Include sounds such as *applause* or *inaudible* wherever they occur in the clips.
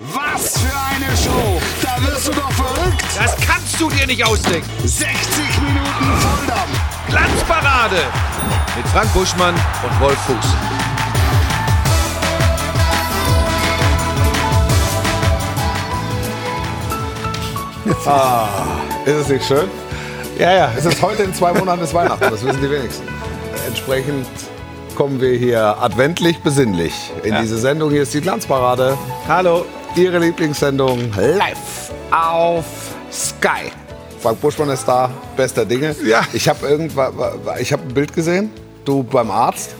Was für eine Show! Da wirst du doch verrückt! Das kannst du dir nicht ausdenken. 60 Minuten Volldampf! Glanzparade mit Frank Buschmann und Wolf Fuß. Ah, ist es nicht schön? Ja, ja. Es ist heute in zwei Monaten ist Weihnachten, das wissen die wenigsten. Entsprechend kommen wir hier adventlich besinnlich in Ja. diese Sendung. Hier ist die Glanzparade. Hallo. Ihre Lieblingssendung live auf Sky. Frank Buschmann ist da, bester Dinge. Ja. Ich habe irgendwann, ich habe ein Bild gesehen, du beim Arzt.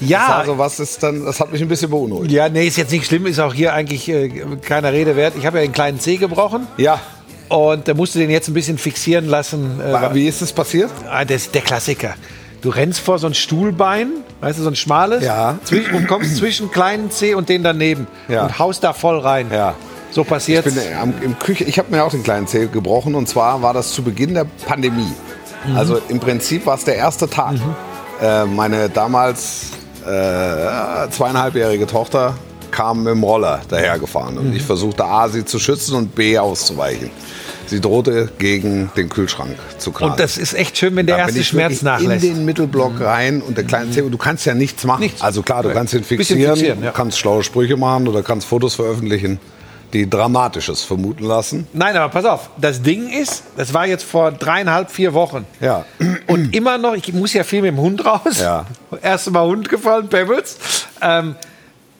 Ja, Also was ist dann, das hat mich ein bisschen beunruhigt. ja, nee, ist jetzt nicht schlimm, ist auch hier eigentlich äh, keiner Rede wert. Ich habe ja einen kleinen Zeh gebrochen Ja, und da musste den jetzt ein bisschen fixieren lassen. Äh, wie ist es passiert? Ah, das ist der Klassiker. Du rennst vor so ein Stuhlbein, weißt du, so ein schmales, Ja. zwisch- und kommst zwischen kleinen Zeh und den daneben Ja. und haust da voll rein. Ja. So Ich passiert bin äh, am, im Küche, ich habe mir auch den kleinen Zeh gebrochen und zwar war das zu Beginn der Pandemie. Mhm. Also im Prinzip war es der erste Tag. Äh, meine damals äh, zweieinhalbjährige Tochter kam mit dem Roller dahergefahren und Mhm. ich versuchte A, sie zu schützen und B, auszuweichen. Sie drohte gegen den Kühlschrank zu knallen. Und das ist echt schön, wenn der bin erste Schmerz nachlässt. In den Mittelblock rein und der kleine Zeh, du kannst ja nichts machen. Nichts. Also klar, du kannst ihn fixieren, fixieren, ja. kannst schlaue Sprüche machen oder kannst Fotos veröffentlichen, die Dramatisches vermuten lassen. Nein, aber pass auf, das Ding ist, das war jetzt vor dreieinhalb, vier Wochen. Ja. Und immer noch, ich muss ja viel mit dem Hund raus. Ja. Erste Mal Hund gefallen, Pebbles. Ähm,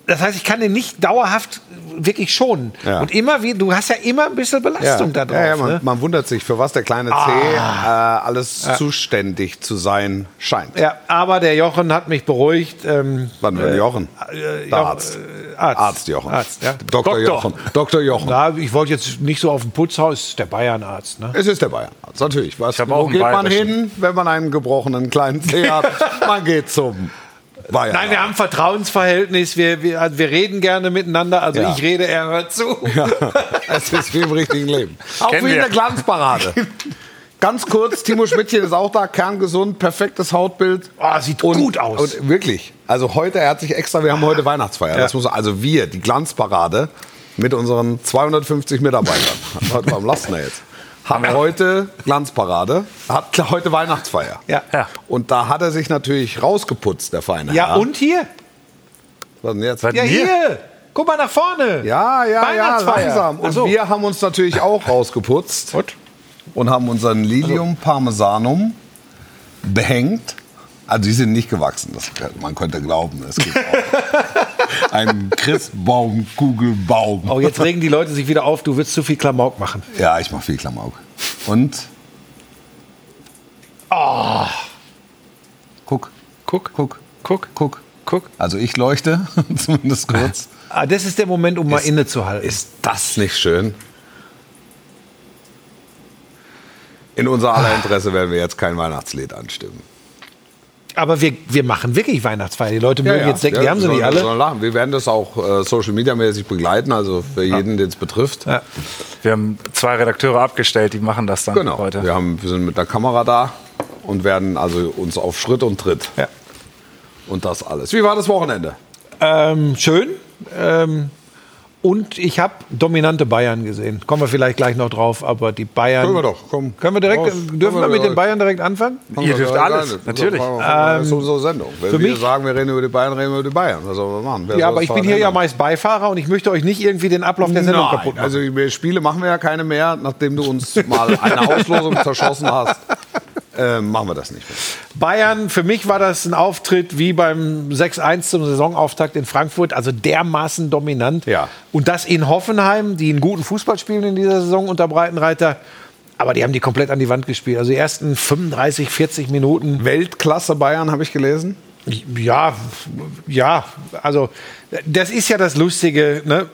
das heißt, ich kann den nicht dauerhaft wirklich schonen. Ja. Und immer wie, du hast ja immer ein bisschen Belastung da drauf. ja, ja, man, ne? Ah. man wundert sich, für was der kleine C äh, alles zuständig zu sein scheint. ja, aber der Jochen hat mich beruhigt. Ähm, Wann äh, Jochen? äh, Der Jochen, Arzt. äh, Arzt. Arzt Jochen. Arzt, ja. Dr. Jochen. Dr. Jochen. Na, ich wollte jetzt nicht so auf dem Putzhaus, der Bayernarzt. Ne? Es ist der Bayernarzt, natürlich. Was, wo geht man hin, wenn man einen gebrochenen kleinen C hat? *laughs* man geht zum Bayernarzt. Nein, wir haben ein Vertrauensverhältnis, wir, wir, also wir reden gerne miteinander. Also Ja. ich rede, er hört zu. Es ist wie im richtigen Leben. Auch Kennen wie in der Glanzparade. *laughs* Ganz kurz, Timo Schmidtchen ist auch da, kerngesund, perfektes Hautbild. Oh, sieht gut aus. Und wirklich, also heute, er hat sich extra, wir haben heute Weihnachtsfeier. Das muss, also wir, die Glanzparade mit unseren 250 Mitarbeitern, Warte, *laughs* warum lassen wir jetzt? Haben heute Glanzparade, hat heute Weihnachtsfeier. Ja. Ja. Und da hat er sich natürlich rausgeputzt, der feine Ja, Herr. und hier? Was denn jetzt? Was Ja, Hier? hier. Guck mal nach vorne. Ja, ja, ja, Weihnachtsfeier. langsam. Und so. wir haben uns natürlich auch rausgeputzt und haben unseren Lilium Parmesanum behängt. Also die sind nicht gewachsen, das, man könnte glauben. Es gibt auch *laughs* einen Christbaum, Kugelbaum. Oh, jetzt regen die Leute sich wieder auf, du willst zu viel Klamauk machen. Ja, ich mache viel Klamauk. Und? Guck, Guck, guck, guck, guck. guck. Also ich leuchte, *laughs* zumindest kurz. Ah, das ist der Moment, um mal innezuhalten. Ist das nicht schön? In unser aller Interesse werden wir jetzt kein Weihnachtslied anstimmen. Aber wir, wir machen wirklich Weihnachtsfeier. Die Leute mögen jetzt denken, Ja, die haben sie nicht alle. lachen. Wir werden das auch äh, Social Media mäßig begleiten, also für jeden, den es betrifft. Ja. Wir haben zwei Redakteure abgestellt, die machen das dann Genau. heute. Wir, haben, wir sind mit der Kamera da und werden also uns auf Schritt und Tritt Ja. und das alles. Wie war das Wochenende? Ähm, schön. Ähm, und ich habe dominante Bayern gesehen. Kommen wir vielleicht gleich noch drauf, aber die Bayern. Können wir doch, komm. Können wir direkt, Raus. dürfen Können wir wir mit den. Bayern direkt anfangen? Ihr dürft Ja, alles, geil. natürlich. Das ist unsere Sendung. Wenn für wir mich- sagen, wir reden über die Bayern, reden wir über die Bayern. Was sollen wir machen? Wer Ja, aber ich bin hier ja ändern? meist Beifahrer und ich möchte euch nicht irgendwie den Ablauf der Sendung kaputt Nein, machen. also die Spiele machen wir ja keine mehr, nachdem du uns mal eine Auslosung *laughs* zerschossen hast. Äh, machen wir das nicht. Bayern, für mich war das ein Auftritt wie beim 6-1 zum Saisonauftakt in Frankfurt, also dermaßen dominant. Ja. Und das in Hoffenheim, die einen guten Fußball spielen in dieser Saison unter Breitenreiter. Aber die haben die komplett an die Wand gespielt. Also die ersten 35, 40 Minuten. Weltklasse Bayern habe ich gelesen. Ja, ja, also das ist ja das Lustige. Ne?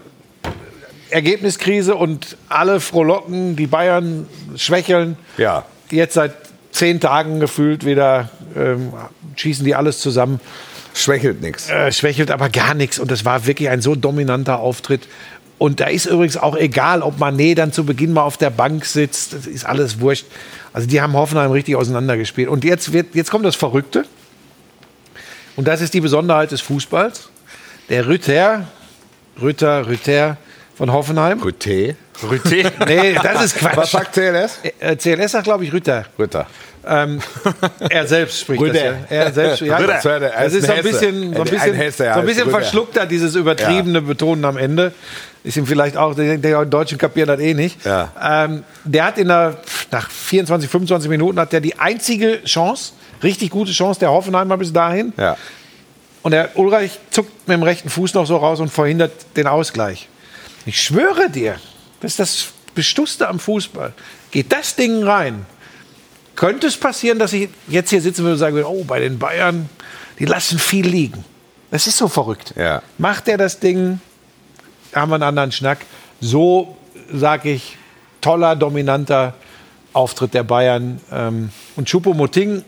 Ergebniskrise und alle frohlocken, die Bayern schwächeln. Ja. Jetzt seit zehn Tagen gefühlt wieder ähm, schießen die alles zusammen. Schwächelt nichts. Äh, schwächelt aber gar nichts. Und das war wirklich ein so dominanter Auftritt. Und da ist übrigens auch egal, ob Manet dann zu Beginn mal auf der Bank sitzt. Das ist alles wurscht. Also die haben Hoffenheim richtig auseinandergespielt. Und jetzt, wird, jetzt kommt das Verrückte. Und das ist die Besonderheit des Fußballs. Der Rütter, Rütter, Rütter, von Hoffenheim. Rüté. Rüté. *laughs* Nee, das ist Quatsch. Was sagt CLS? Äh, CLS sagt, glaube ich, Rütter. Rütter. Ähm, er selbst spricht Rüder. das ja. Er selbst, ja, Rüder. das, Er ist so ein ein bisschen, so ein Ein bisschen, er so ein bisschen verschluckter, dieses übertriebene Betonen am Ende. Ist ihm vielleicht auch, der, der Deutschen kapiert das eh nicht. Ja. Ähm, der hat in der, nach 24, 25 Minuten hat der die einzige Chance, richtig gute Chance der Hoffenheimer bis dahin. Ja. Und der Ulreich zuckt mit dem rechten Fuß noch so raus und verhindert den Ausgleich. Ich schwöre dir, das ist das Bestusste am Fußball. Geht das Ding rein, könnte es passieren, dass ich jetzt hier sitzen würde und sagen würde, oh, bei den Bayern, die lassen viel liegen. Das ist so verrückt. Ja. Macht er das Ding, haben wir einen anderen Schnack. So, sage ich, toller, dominanter Auftritt der Bayern. Ähm, und Choupo-Moting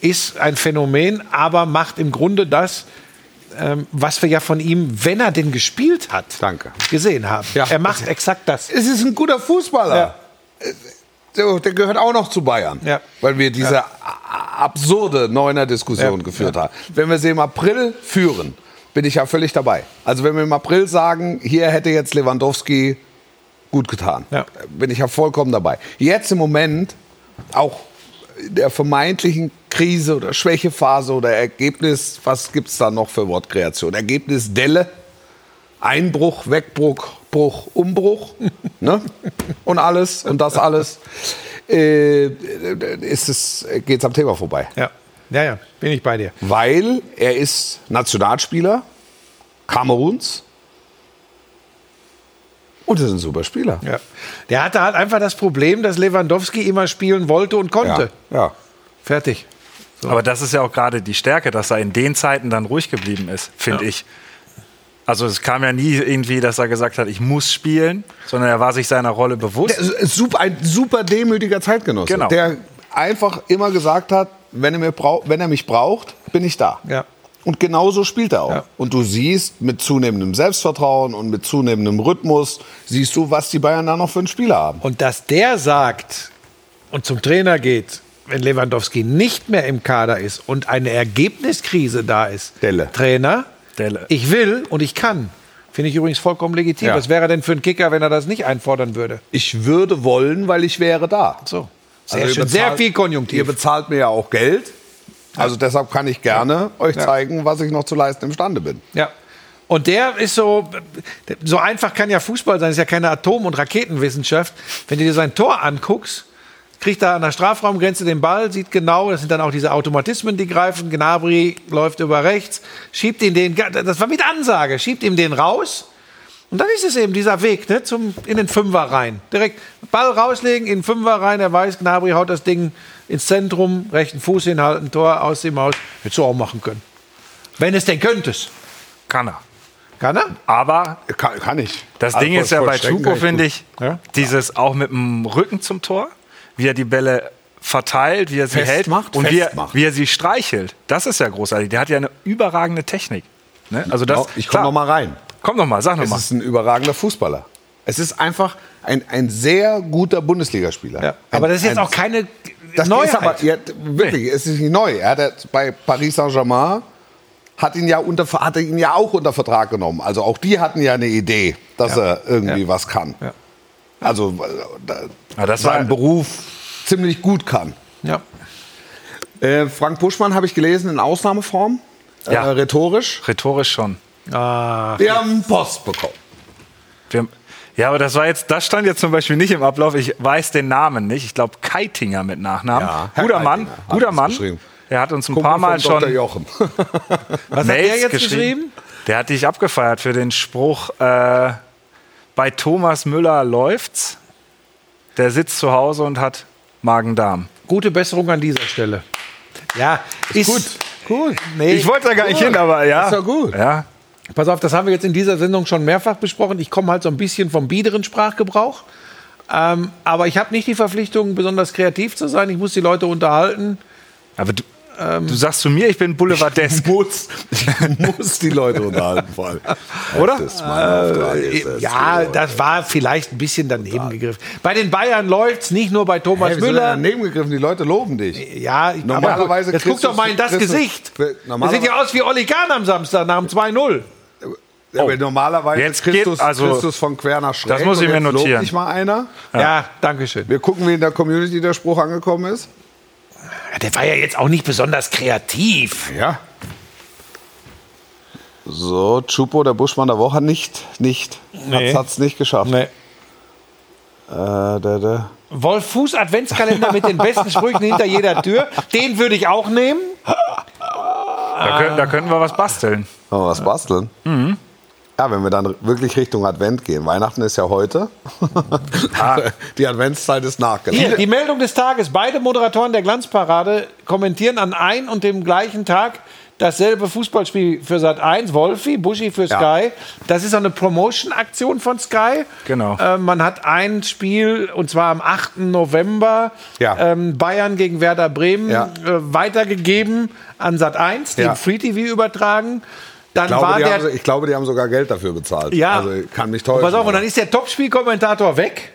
ist ein Phänomen, aber macht im Grunde das, ähm, was wir ja von ihm, wenn er denn gespielt hat, Danke. gesehen haben. Ja. Er macht exakt das. Es ist ein guter Fußballer. Ja. So, der gehört auch noch zu Bayern. Ja. Weil wir diese a- absurde Neuner-Diskussion Ja. geführt haben. Wenn wir sie im April führen, bin ich ja völlig dabei. Also wenn wir im April sagen, hier hätte jetzt Lewandowski gut getan, Ja. bin ich ja vollkommen dabei. Jetzt im Moment, auch in der vermeintlichen Krise oder Schwächephase oder Ergebnis, was gibt es da noch für Wortkreation? Ergebnis Delle, Einbruch, Wegbruch, Bruch, Umbruch *laughs* ne? und alles und das alles, äh, ist es, geht's am Thema vorbei. Ja. ja, ja, bin ich bei dir. Weil er ist Nationalspieler Kameruns und er ist ein super Spieler. Ja. Der hatte halt einfach das Problem, dass Lewandowski immer spielen wollte und konnte. Ja, ja. Fertig. Aber das ist ja auch gerade die Stärke, dass er in den Zeiten dann ruhig geblieben ist, finde ich. Also es kam ja nie irgendwie, dass er gesagt hat, ich muss spielen, sondern er war sich seiner Rolle bewusst. Der ist super, ein super demütiger Zeitgenosse, Genau. der einfach immer gesagt hat, wenn er, mir brau wenn er mich braucht, bin ich da. Ja. Und genauso spielt er auch. Ja. Und du siehst mit zunehmendem Selbstvertrauen und mit zunehmendem Rhythmus, siehst du, was die Bayern da noch für einen Spieler haben. Und dass der sagt und zum Trainer geht, wenn Lewandowski nicht mehr im Kader ist und eine Ergebniskrise da ist, Delle. Trainer, Delle. ich will und ich kann. Finde ich übrigens vollkommen legitim. Ja. Was wäre denn für ein Kicker, wenn er das nicht einfordern würde? Ich würde wollen, weil ich wäre da. So. Sehr Also ihr schön. Sehr bezahlt- viel Ihr Konjunktiv. bezahlt mir ja auch Geld. Also deshalb kann ich gerne euch zeigen, was ich noch zu leisten imstande bin. Ja. Und der ist so, so einfach kann ja Fußball sein, ist ja keine Atom- und Raketenwissenschaft. Wenn du dir sein Tor anguckst, kriegt er an der Strafraumgrenze den Ball, sieht genau, das sind dann auch diese Automatismen, die greifen. Gnabry läuft über rechts, schiebt ihn den, das war mit Ansage, schiebt ihm den raus. Und dann ist es eben dieser Weg ne, zum, in den Fünfer rein. Direkt Ball rauslegen, in den Fünfer rein. Er weiß, Gnabry haut das Ding ins Zentrum, rechten Fuß hinhalten, Tor aus dem Haus. Hättest du auch machen können. Wenn es denn könntest. Kann er. Kann er? Aber Kann, kann ich. das Also Ding voll- ist ja bei ich finde ich, Ja. dieses auch mit dem Rücken zum Tor, wie er die Bälle verteilt, wie er sie hält Festmacht, und wie er, wie er sie streichelt. Das ist ja großartig. Der hat ja eine überragende Technik. Ne? Also das, Genau, ich komme noch mal rein. Komm noch mal, sag noch Es mal. ist ein überragender Fußballer. Es ist einfach ein, ein sehr guter Bundesligaspieler. Ja. Aber das ist jetzt ein, auch keine das Neuheit. Ist aber, ja, wirklich, es ist nicht neu. Er hat bei Paris Saint-Germain hat ihn ja unter, hat er ihn ja auch unter Vertrag genommen. Also auch die hatten ja eine Idee, dass Ja. er irgendwie was kann. Also äh, da, Ja, das seinen Beruf ziemlich gut kann. ja. Äh, Frank Buschmann habe ich gelesen in Ausnahmeform, Ja. äh, rhetorisch. Rhetorisch schon. Ah, Wir haben Post bekommen. Wir haben, ja, aber das war jetzt, das stand jetzt zum Beispiel nicht im Ablauf. Ich weiß den Namen nicht. Ich glaube Keitinger mit Nachnamen. Ja, guter Keitinger Mann, hat guter Mann. Er hat uns ein Kumpel paar Mal Dr. schon Jochen. *laughs* was hat Mails der jetzt geschrieben. geschrieben? Der hat dich abgefeiert für den Spruch, äh, bei Thomas Müller läuft's. Der sitzt zu Hause und hat Magen-Darm. Gute Besserung an dieser Stelle. Ja, ist, gut. Cool. Nee, Ich wollte da gar nicht Gut. hin, aber ja. Ist ja gut. Ja. Pass auf, das haben wir jetzt in dieser Sendung schon mehrfach besprochen. Ich komme halt so ein bisschen vom biederen Sprachgebrauch. Ähm, aber ich habe nicht die Verpflichtung, besonders kreativ zu sein. Ich muss die Leute unterhalten. Aber du, Ähm. du sagst zu mir, ich bin Boulevardesk. *laughs* muss, muss die Leute unterhalten, vor allem. *laughs* Oder? Das das. Ja, das war vielleicht ein bisschen daneben gegriffen. Bei den Bayern läuft's nicht nur bei Thomas Hey, Müller. daneben gegriffen, die Leute loben dich. Ja, ich, Normalerweise aber, jetzt guck doch mal in das du- Gesicht. Das sieht ja aus wie Olli Kahn am Samstag nach dem 2-0. Ja, aber normalerweise Jetzt Christus, geht- also- Christus von Quer nach Schräg. Das muss ich mir jetzt lobt notieren. nicht mal einer. Ja, danke schön. Wir gucken, wie in der Community der Spruch angekommen ist. Der war ja jetzt auch nicht besonders kreativ. Ja. So, Chupo, der Buschmann der Woche, nicht. Nicht. Nee. Hat's, hat's nicht geschafft. Nee. Äh, der, der. Wolf Fuß Adventskalender mit den besten Sprüchen hinter jeder Tür. Den würde ich auch nehmen. Da, können, da könnten wir was basteln. Wollen wir was basteln? Ja, wenn wir dann wirklich Richtung Advent gehen. Weihnachten ist ja heute. *laughs* *laughs* Die Adventszeit ist Hier, nachgelagert. die Meldung des Tages. Beide Moderatoren der Glanzparade kommentieren an ein und dem gleichen Tag dasselbe Fußballspiel für Sat 1, Wolfi, Buschi für Ja. Sky. Das ist auch eine Promotion-Aktion von Sky. Genau. Äh, man hat ein Spiel, und zwar am 8. November, Ja. ähm, Bayern gegen Werder Bremen, Ja. äh, weitergegeben an Sat 1, die Ja. im Free TV übertragen. Dann Ich glaube, war die der haben, ich glaube, die haben sogar Geld dafür bezahlt. Ja. Also kann mich täuschen. Pass auf, und dann ist der Topspielkommentator weg.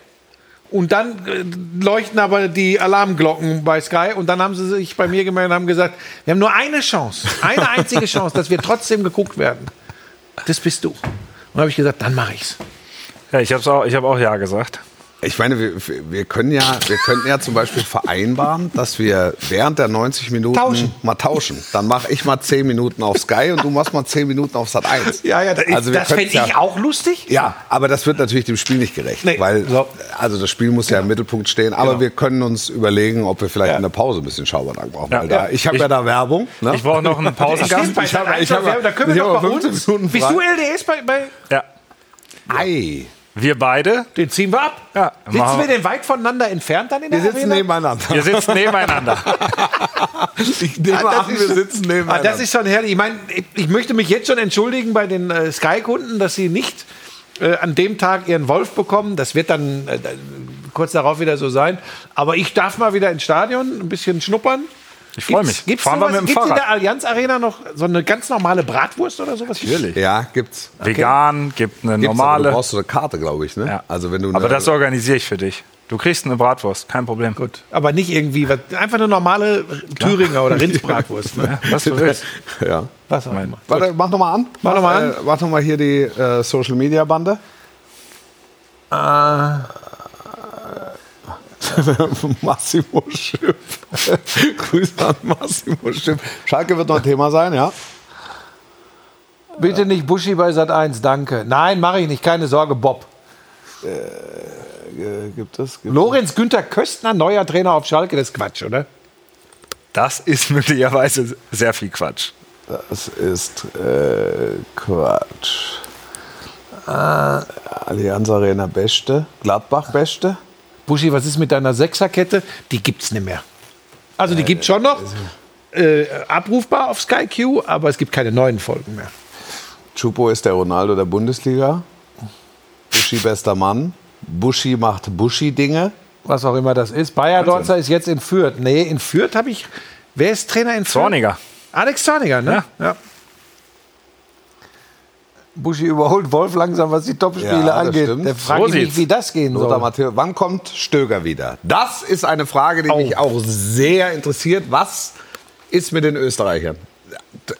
Und dann äh, leuchten aber die Alarmglocken bei Sky. Und dann haben sie sich bei mir gemeldet und haben gesagt, wir haben nur eine Chance, eine einzige *laughs* Chance, dass wir trotzdem geguckt werden. Das bist du. Und dann habe ich gesagt, dann mache ich's. Ja, ich habe auch, ich hab auch Ja gesagt. Ich meine, wir, wir können ja, wir könnten ja zum Beispiel vereinbaren, dass wir während der 90 Minuten Tauschen. mal tauschen. Dann mache ich mal 10 Minuten auf Sky und du machst mal 10 Minuten auf Sat 1. Ja, ja, das, Also wir das fände können's ich ja- auch lustig. Ja, aber das wird natürlich dem Spiel nicht gerecht, Nee, weil so. also das Spiel muss ja, im Mittelpunkt stehen. Aber Genau. wir können uns überlegen, ob wir vielleicht Ja. in der Pause ein bisschen Schabernack brauchen. Ja. weil da, Ja. ich habe ja da Werbung. Ne? Ich brauche noch einen Pausengast. *laughs* bei ich hab- Sat.1 ich hab- noch, da können wir hab bei 15 uns. Minuten Bist du LDS bei, bei Ja. Ei. Wir beide, Den ziehen wir ab. Ja, Sitzen wir wir. denn weit voneinander entfernt dann in Wir der sitzen Arena? nebeneinander. wir sitzen nebeneinander. *laughs* Ich nehme Ah, das an, ist wir schon- sitzen Ah, nebeneinander. das ist schon herrlich. Ich meine, ich, ich möchte mich jetzt schon entschuldigen bei den äh, Sky-Kunden, dass sie nicht äh, an dem Tag ihren Wolf bekommen. Das wird dann äh, kurz darauf wieder so sein. Aber ich darf mal wieder ins Stadion ein bisschen schnuppern. Ich freu mich. Gibt's Fahren wir sowas- mit dem gibt's in Fahrrad. der Allianz Arena noch so eine ganz normale Bratwurst oder sowas? Natürlich. ja, gibt's. Vegan, gibt eine Gibt's, aber normale. Du brauchst so eine Karte, glaube ich. Ne? ja. Also wenn du aber das organisiere ich für dich. Du kriegst eine Bratwurst, kein Problem. Gut. Aber nicht irgendwie, was- einfach eine normale Thüringer oder *laughs* Rindsbratwurst. Ne? Was du willst. ja. Was auch immer. Warte, mach noch mal an. Mach noch mal an. Äh, mach noch mal hier die äh, Social Media Bande. Ah. *laughs* Massimo Schiff. *laughs* Grüße an Massimo Schiff. Schalke wird noch ein Thema sein, ja? Bitte nicht Buschi bei Sat 1, danke. Nein, mache ich nicht, keine Sorge, Bob. Äh, gibt es? Gibt Lorenz Günther Köstner, neuer Trainer auf Schalke, das ist Quatsch, oder? Das ist *laughs* möglicherweise sehr viel Quatsch. Das ist äh, Quatsch. Ah. Allianz Arena Beste. Gladbach Beste. Buschi, was ist mit deiner Sechserkette? Die gibt's nicht mehr. Also die gibt's schon noch. Äh, abrufbar auf Sky Q, aber es gibt keine neuen Folgen mehr. Chupo ist der Ronaldo der Bundesliga. Buschi bester Mann. Buschi macht Buschi-Dinge. Was auch immer das ist. Bayer Dorzer ist jetzt in Fürth. Nee, in Fürth habe ich. Wer ist Trainer in Fürth? Zorniger. Alex Zorniger, ne? Ja. Buschi überholt Wolf langsam, was die Topspiele Ja, angeht. stimmt. Der fragt So mich wie das gehen Lothar soll. Matthäus, wann kommt Stöger wieder? Das ist eine Frage, die mich auch sehr interessiert. Was ist mit den Österreichern?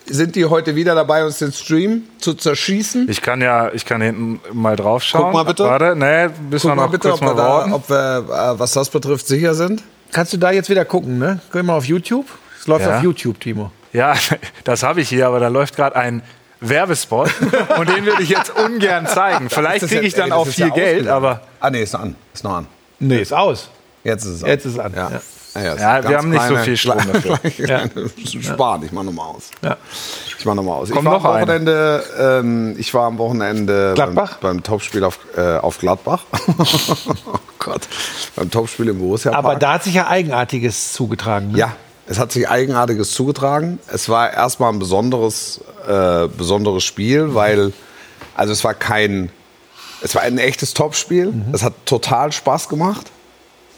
Sind die heute wieder dabei, uns den Stream zu zerschießen? Ich kann ja, ich kann hinten mal drauf schauen. Guck mal bitte. Warte, nee, müssen Guck wir mal bitte, kurz ob wir, da, ob wir, äh, was das betrifft, sicher sind. Kannst du da jetzt wieder gucken, ne? Geh mal auf YouTube. Es läuft Ja. auf YouTube, Timo. Ja, *laughs* das habe ich hier, aber da läuft gerade ein Werbespot und den würde ich jetzt ungern zeigen. Vielleicht kriege ja- ich dann ey, auch viel ja Geld, aber Ah, nee, ist noch an. Ist noch an. Nee, ist aus. Jetzt ist es an. Jetzt ist es an. Ja. Ja. Ja, ja, Ja, wir haben nicht so viel Strom kleine- dafür. *laughs* kleine- Sparen, ich mach nochmal aus. Ja. Ich mach nochmal aus. Kommt ich war noch am. Wochenende, ähm, ich war am Wochenende Gladbach? beim, beim Topspiel auf, äh, auf Gladbach. *laughs* oh Gott. Beim Topspiel im Borussia Aber Park. da hat sich ja Eigenartiges zugetragen. Ne? Ja, es hat sich Eigenartiges zugetragen. Es war erstmal ein besonderes, äh, besonderes Spiel, weil, also es war kein, es war ein echtes Topspiel. Es hat total Spaß gemacht,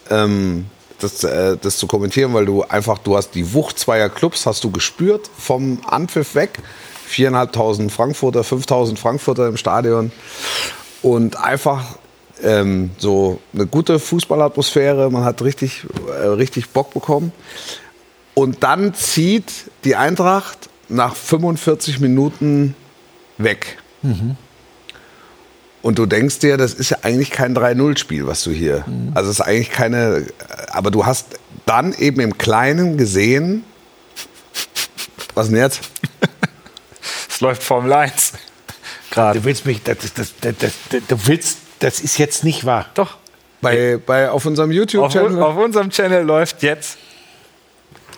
ähm, das, äh, das zu kommentieren, weil du einfach, du hast die Wucht zweier Clubs, hast du gespürt vom Anpfiff weg. Viereinhalbtausend Frankfurter, 5000 Frankfurter im Stadion und einfach ähm, so eine gute Fußballatmosphäre. Man hat richtig, äh, richtig Bock bekommen. Und dann zieht die Eintracht nach 45 Minuten weg. Und du denkst dir, das ist ja eigentlich kein 3-0-Spiel, was du hier. Also es ist eigentlich keine. Aber du hast dann eben im Kleinen gesehen. Was denn jetzt? *laughs* Es läuft Formel 1. Gerade. Du willst mich, das, das, das, das, du willst, das ist jetzt nicht wahr. Doch. Bei, bei, auf unserem Auf, YouTube-Channel? auf unserem Channel läuft jetzt.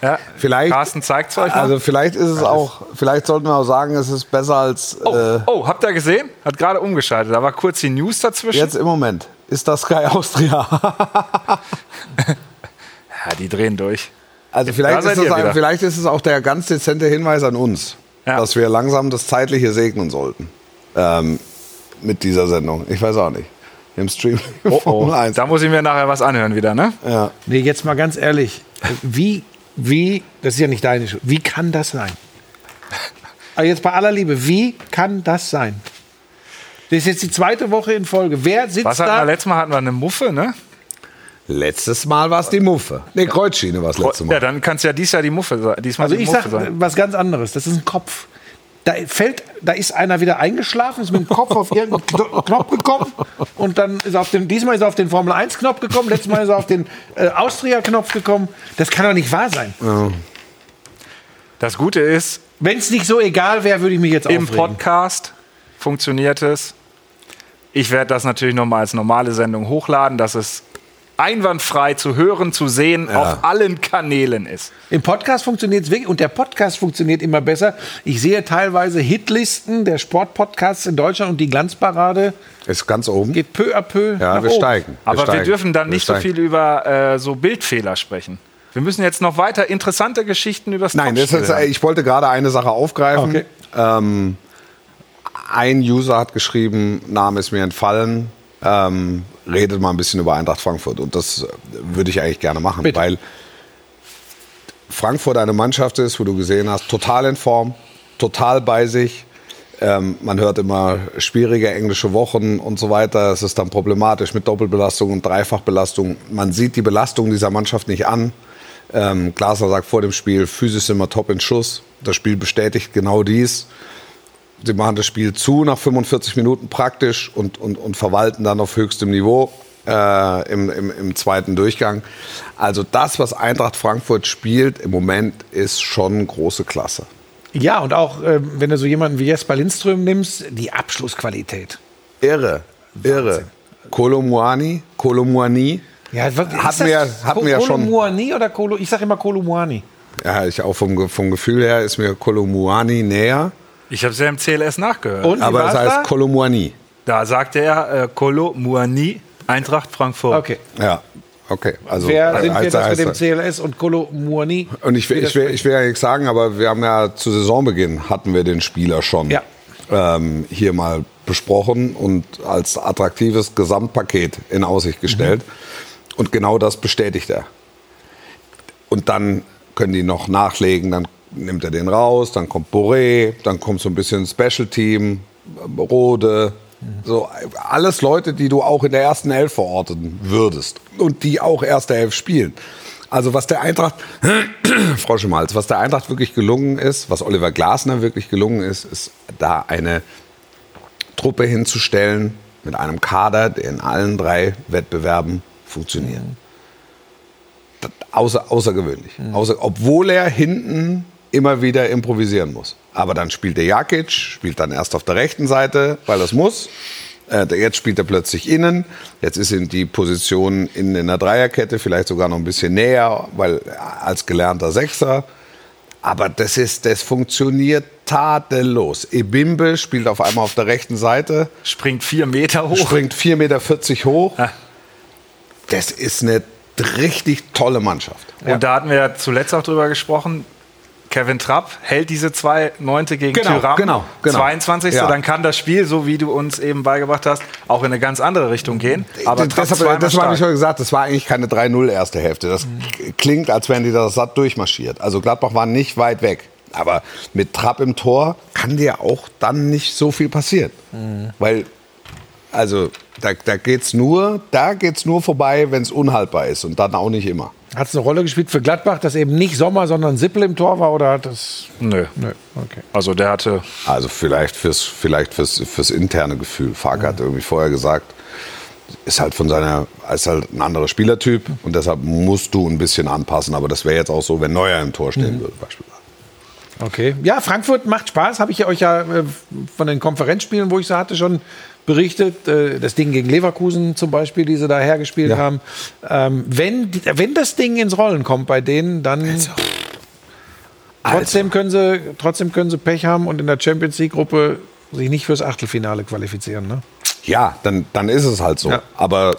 Ja, Vielleicht. Carsten zeigt es euch mal. Also vielleicht ist es auch, vielleicht sollten wir auch sagen, es ist besser als oh, äh, oh, habt ihr gesehen? Hat gerade umgeschaltet. Da war kurz die News dazwischen. jetzt im Moment. Ist das Sky Austria? *laughs* Ja, die drehen durch. Also vielleicht ist, es, ein- vielleicht ist es auch der ganz dezente Hinweis an uns, Ja. dass wir langsam das Zeitliche segnen sollten ähm, mit dieser Sendung. Ich weiß auch nicht. Im Stream Oh, oh. *laughs* Formel 1. Da muss ich mir nachher was anhören wieder, ne? Ja. Nee, jetzt mal ganz ehrlich. Wie, wie, das ist ja nicht deine Schuld. Wie kann das sein? Aber *laughs* jetzt bei aller Liebe, wie kann das sein? Das ist jetzt die zweite Woche in Folge. Wer sitzt Was hatten da? wir letztes Mal? Hatten wir eine Muffe, ne? Letztes Mal war es die Muffe. Ne, Kreuzschiene war es letztes Mal. Ja, dann kann es ja dies Jahr die Muffe sein. Diesmal Also die ich Muffe sag sein. was ganz anderes. Das ist ein Kopf. Da fällt, da ist einer wieder eingeschlafen, ist mit dem Kopf auf irgendeinen Kno- Knopf gekommen und dann ist er auf den, diesmal ist er auf den Formel 1 Knopf gekommen, letztes Mal ist er auf den äh, Austria Knopf gekommen. Das kann doch nicht wahr sein. Das Gute ist, Wenn es nicht so egal wäre, würde ich mich jetzt im aufregen. Podcast funktioniert es. Ich werde das natürlich nochmal als normale Sendung hochladen, dass es einwandfrei zu hören, zu sehen auf allen Kanälen ist. Im Podcast funktioniert es wirklich und der Podcast funktioniert immer besser. Ich sehe teilweise Hitlisten der Sportpodcasts in Deutschland und die Glanzparade Ist ganz oben. geht peu à peu. Ja, nach wir oben. steigen. Aber wir, steigen. dürfen dann Wir nicht so steigen. viel über äh, so Bildfehler sprechen. Wir müssen jetzt noch weiter interessante Geschichten über das Nein, das ist, ich wollte gerade eine Sache aufgreifen. Okay. Ähm, ein User hat geschrieben, Name ist mir entfallen, ähm, redet mal ein bisschen über Eintracht Frankfurt. Und das äh, würde ich eigentlich gerne machen, Bitte. weil Frankfurt eine Mannschaft ist, wo du gesehen hast, total in Form, total bei sich. Ähm, man hört immer schwierige englische Wochen und so weiter. Es ist dann problematisch mit Doppelbelastung und Dreifachbelastung. Man sieht die Belastung dieser Mannschaft nicht an. Ähm, Glasner sagt vor dem Spiel, physisch immer top in Schuss. Das Spiel bestätigt genau dies. Sie machen das Spiel zu nach 45 Minuten praktisch und, und, und verwalten dann auf höchstem Niveau äh, im, im, im zweiten Durchgang. Also das, was Eintracht Frankfurt spielt im Moment, ist schon große Klasse. Ja, und auch ähm, wenn du so jemanden wie Jesper Lindström nimmst, die Abschlussqualität. Irre, irre. Kolomuani, Kolomuani. Ja, Hatten wir- hatten wir ja schon. Kolomuani oder Kolo? Ich sage immer Kolomuani. Ja, ich auch vom, vom Gefühl her ist mir Kolomuani näher, Ich habe es ja im CLS nachgehört. Und aber es heißt da? Kolomuani. Da sagte er äh, Kolo Muani, Eintracht Frankfurt. Okay. Ja, okay. Also Wer sind wir das mit dem CLS und Kolomuani? Und ich, will- ich, will, ich will ja nichts sagen, aber wir haben ja zu Saisonbeginn hatten wir den Spieler schon Ja. ähm, hier mal besprochen und als attraktives Gesamtpaket in Aussicht gestellt. Und genau das bestätigt er. Und dann können die noch nachlegen, dann nimmt er den raus, dann kommt Boré, dann kommt so ein bisschen Special Team, Rode. So, alles Leute, die du auch in der ersten Elf verorten würdest und die auch erste Elf spielen. Also was der Eintracht, *clears throat* Frau Schmalz, was der Eintracht wirklich gelungen ist, was Oliver Glasner wirklich gelungen ist, ist da eine Truppe hinzustellen mit einem Kader, der in allen drei Wettbewerben funktioniert. Das, außer, außergewöhnlich. Außer, obwohl er hinten immer wieder improvisieren muss. Aber dann spielt der Jakic, spielt dann erst auf der rechten Seite, weil das muss. Äh, jetzt spielt er plötzlich innen. Jetzt ist ihm die Position in, in der Dreierkette vielleicht sogar noch ein bisschen näher, weil als gelernter Sechser. Aber das, ist, das funktioniert tadellos. Ebimbe spielt auf einmal auf der rechten Seite, Springt vier Meter hoch. springt 4,40 Meter hoch. Ja. Das ist eine richtig tolle Mannschaft. Und da hatten wir ja zuletzt auch drüber gesprochen. Kevin Trapp hält diese zwei Neunte gegen Genau, Tyram. genau, genau. 22. Ja. Dann kann das Spiel, so wie du uns eben beigebracht hast, auch in eine ganz andere Richtung gehen. Aber Trapp das, das war stark. ich schon gesagt, das war eigentlich keine 3-0 erste Hälfte. Das klingt, als wären die da satt durchmarschiert. Also Gladbach war nicht weit weg. Aber mit Trapp im Tor kann dir auch dann nicht so viel passieren. Weil Also da, da geht's nur, da geht's nur vorbei, wenn es unhaltbar ist und dann auch nicht immer. Hat es eine Rolle gespielt für Gladbach, dass eben nicht Sommer, sondern Sippel im Tor war? Oder hat das. Nö. Nö, okay. Also der hatte, Also vielleicht fürs, vielleicht fürs, fürs interne Gefühl. Farke hat irgendwie vorher gesagt, ist halt von seiner, ist halt ein anderer Spielertyp und deshalb musst du ein bisschen anpassen. Aber das wäre jetzt auch so, wenn Neuer im Tor stehen würde, beispielsweise. Okay. Ja, Frankfurt macht Spaß. Habe ich ja euch ja äh, von den Konferenzspielen, wo ich sie hatte, schon berichtet. Äh, das Ding gegen Leverkusen zum Beispiel, die sie da hergespielt Ja. haben. Ähm, wenn, wenn das Ding ins Rollen kommt bei denen, dann. Trotzdem, können sie, trotzdem können sie Pech haben und in der Champions League-Gruppe sich nicht fürs Achtelfinale qualifizieren. Ne? Ja, dann, dann ist es halt so. Ja. Aber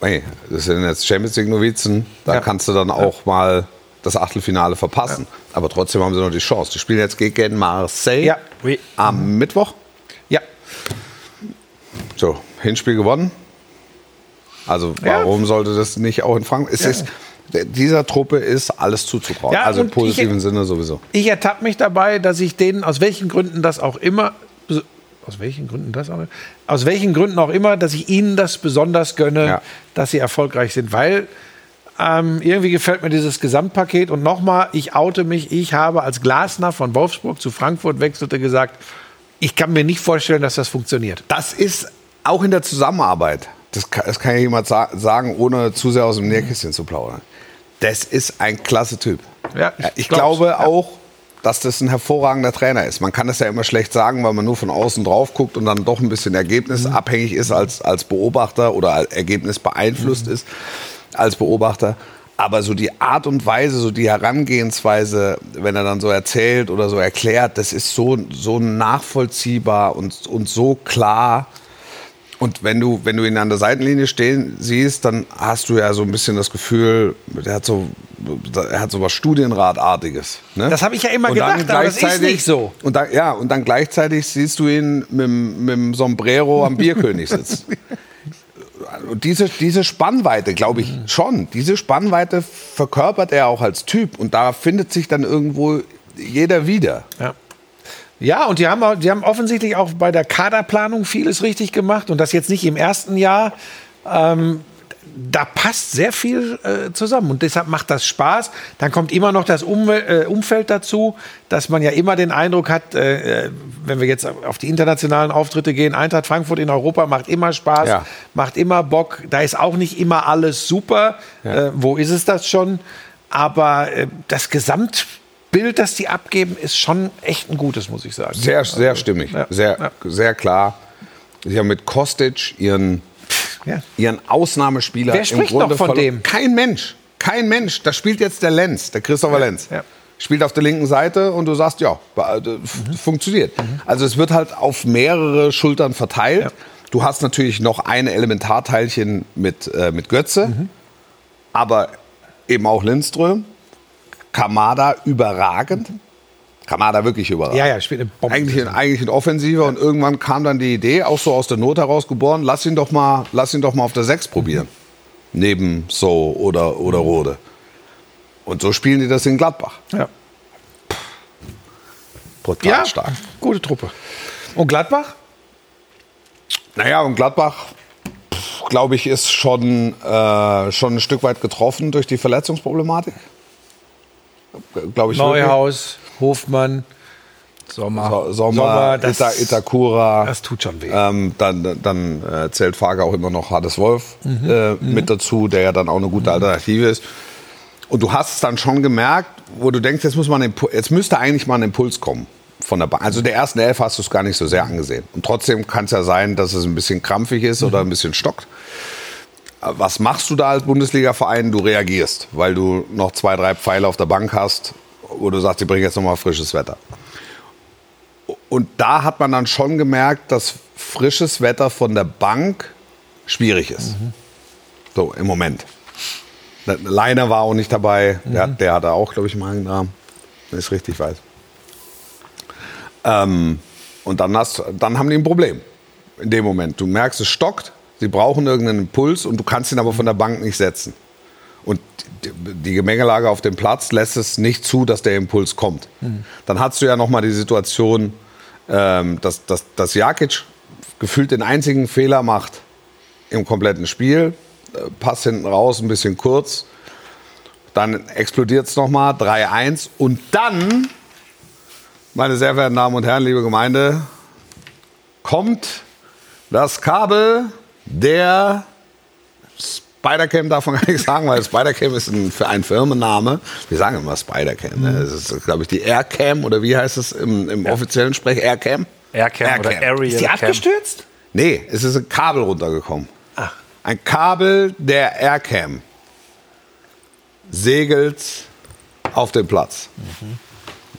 hey, das sind jetzt Champions League Novizen, da Ja. kannst du dann auch mal das Achtelfinale verpassen. Aber trotzdem haben sie noch die Chance. Die spielen jetzt gegen Marseille Ja. Am Mittwoch. Ja. So, Hinspiel gewonnen. Also Ja. warum sollte das nicht auch in Frankfurt? Es ist, dieser Truppe ist alles zuzutrauen. Ja, also im positiven ich- Sinne sowieso. Ich ertappe mich dabei, dass ich denen, aus welchen Gründen das auch immer, aus welchen Gründen das auch, aus welchen Gründen auch immer, dass ich ihnen das besonders gönne, Ja. dass sie erfolgreich sind, weil ähm, irgendwie gefällt mir dieses Gesamtpaket und nochmal, ich oute mich, ich habe als Glasner von Wolfsburg zu Frankfurt wechselte gesagt, ich kann mir nicht vorstellen, dass das funktioniert. Das ist auch in der Zusammenarbeit. Das kann, das kann ja jemand sa sagen, ohne zu sehr aus dem Nähkästchen zu plaudern. Das ist ein klasse Typ. Ja, ich ich glaube ja. auch, dass das ein hervorragender Trainer ist. Man kann das ja immer schlecht sagen, weil man nur von außen drauf guckt und dann doch ein bisschen ergebnisabhängig ist als, als Beobachter oder als Ergebnis beeinflusst ist als Beobachter. Aber so die Art und Weise, so die Herangehensweise, wenn er dann so erzählt oder so erklärt, das ist so, so nachvollziehbar und, und so klar. Und wenn du, wenn du ihn an der Seitenlinie stehen siehst, dann hast du ja so ein bisschen das Gefühl, der hat so, er hat so was Studienratartiges. Ne? Das habe ich ja immer Und gedacht, aber das ist nicht so. Und dann, ja, und dann gleichzeitig siehst du ihn mit, mit dem Sombrero am Bierkönig sitzen. *laughs* Diese, diese Spannweite, glaube ich schon, diese Spannweite verkörpert er auch als Typ. Und da findet sich dann irgendwo jeder wieder. Ja. Ja, und die haben, die haben offensichtlich auch bei der Kaderplanung vieles richtig gemacht und das jetzt nicht im ersten Jahr. Ähm, da passt sehr viel äh, zusammen und deshalb macht das Spaß. Dann kommt immer noch das Umwel äh, Umfeld dazu, dass man ja immer den Eindruck hat, äh, äh, wenn wir jetzt auf die internationalen Auftritte gehen, Eintracht Frankfurt in Europa macht immer Spaß, Ja. macht immer Bock. Da ist auch nicht immer alles super. Äh, wo ist es das schon? Aber äh, das Gesamtbild, das die abgeben, ist schon echt ein gutes, muss ich sagen. Sehr, sehr stimmig, Ja. sehr, Ja. sehr klar. Sie haben mit Kostic ihren, Ja. ihren Ausnahmespieler Wer spricht noch von verloren. dem? Kein Mensch. Kein Mensch. Da spielt jetzt der Lenz, der Christopher Lenz. ja. Spielt auf der linken Seite und du sagst, ja, äh, f- funktioniert. Also es wird halt auf mehrere Schultern verteilt. Ja. Du hast natürlich noch ein Elementarteilchen mit, äh, mit Götze, aber eben auch Lindström. Kamada überragend. Kamada wirklich überragend. Ja, ja, spielt eine Bombe. Eigentlich, ein- eigentlich ein Offensiver und irgendwann kam dann die Idee, auch so aus der Not heraus geboren, lass ihn doch mal, lass ihn doch mal auf der 6 probieren. Neben So oder, oder Rode. Und so spielen die das in Gladbach. Ja. Brutal ja, stark. gute Truppe. Und Gladbach? Naja, und Gladbach, glaube ich, ist schon, äh, schon ein Stück weit getroffen durch die Verletzungsproblematik. Glaube ich. wirklich. Hofmann. Sommer. So- Sommer, Sommer, das- Ita, Itakura. Das tut schon weh. Ähm, dann dann äh, zählt Fager auch immer noch Hades Wolf Mhm. äh, mit dazu, der ja dann auch eine gute Alternative ist. Und du hast es dann schon gemerkt, wo du denkst, jetzt, muss man jetzt müsste eigentlich mal ein Impuls kommen von der Bank. Also der ersten Elf hast du es gar nicht so sehr angesehen. Und trotzdem kann es ja sein, dass es ein bisschen krampfig ist oder Mhm. ein bisschen stockt. Äh, Was machst du da als Bundesliga-Verein? Du reagierst, weil du noch zwei, drei Pfeile auf der Bank hast, wo du sagst, die bringen jetzt nochmal frisches Wetter. Und da hat man dann schon gemerkt, dass frisches Wetter von der Bank schwierig ist. So, im Moment. Leiner war auch nicht dabei. Der, hat- der hatte auch, glaube ich, Magen-Darm. Wenn ich es richtig weiß. Ähm, und dann, hast, dann haben die ein Problem. In dem Moment. Du merkst, es stockt. Sie brauchen irgendeinen Impuls und du kannst ihn aber von der Bank nicht setzen. Und die- Gemengelage auf dem Platz lässt es nicht zu, dass der Impuls kommt. Dann hast du ja noch mal die Situation, ähm, dass, dass, dass Jakic gefühlt den einzigen Fehler macht im kompletten Spiel. Äh, Pass hinten raus, ein bisschen kurz. Dann explodiert es nochmal, 3-1. Und dann, meine sehr verehrten Damen und Herren, liebe Gemeinde, kommt das Kabel der Spidercam darf man gar nicht sagen, weil Spidercam ist ein, für ein Firmenname. Wir sagen immer Spidercam. Ne? Das ist, glaube ich, die Aircam oder wie heißt es im, im offiziellen Sprech? Aircam? Aircam, oder Aircam. Aerial Ist die Cam. abgestürzt? Nee, es ist ein Kabel runtergekommen. Ach. Ein Kabel der Aircam segelt auf den Platz.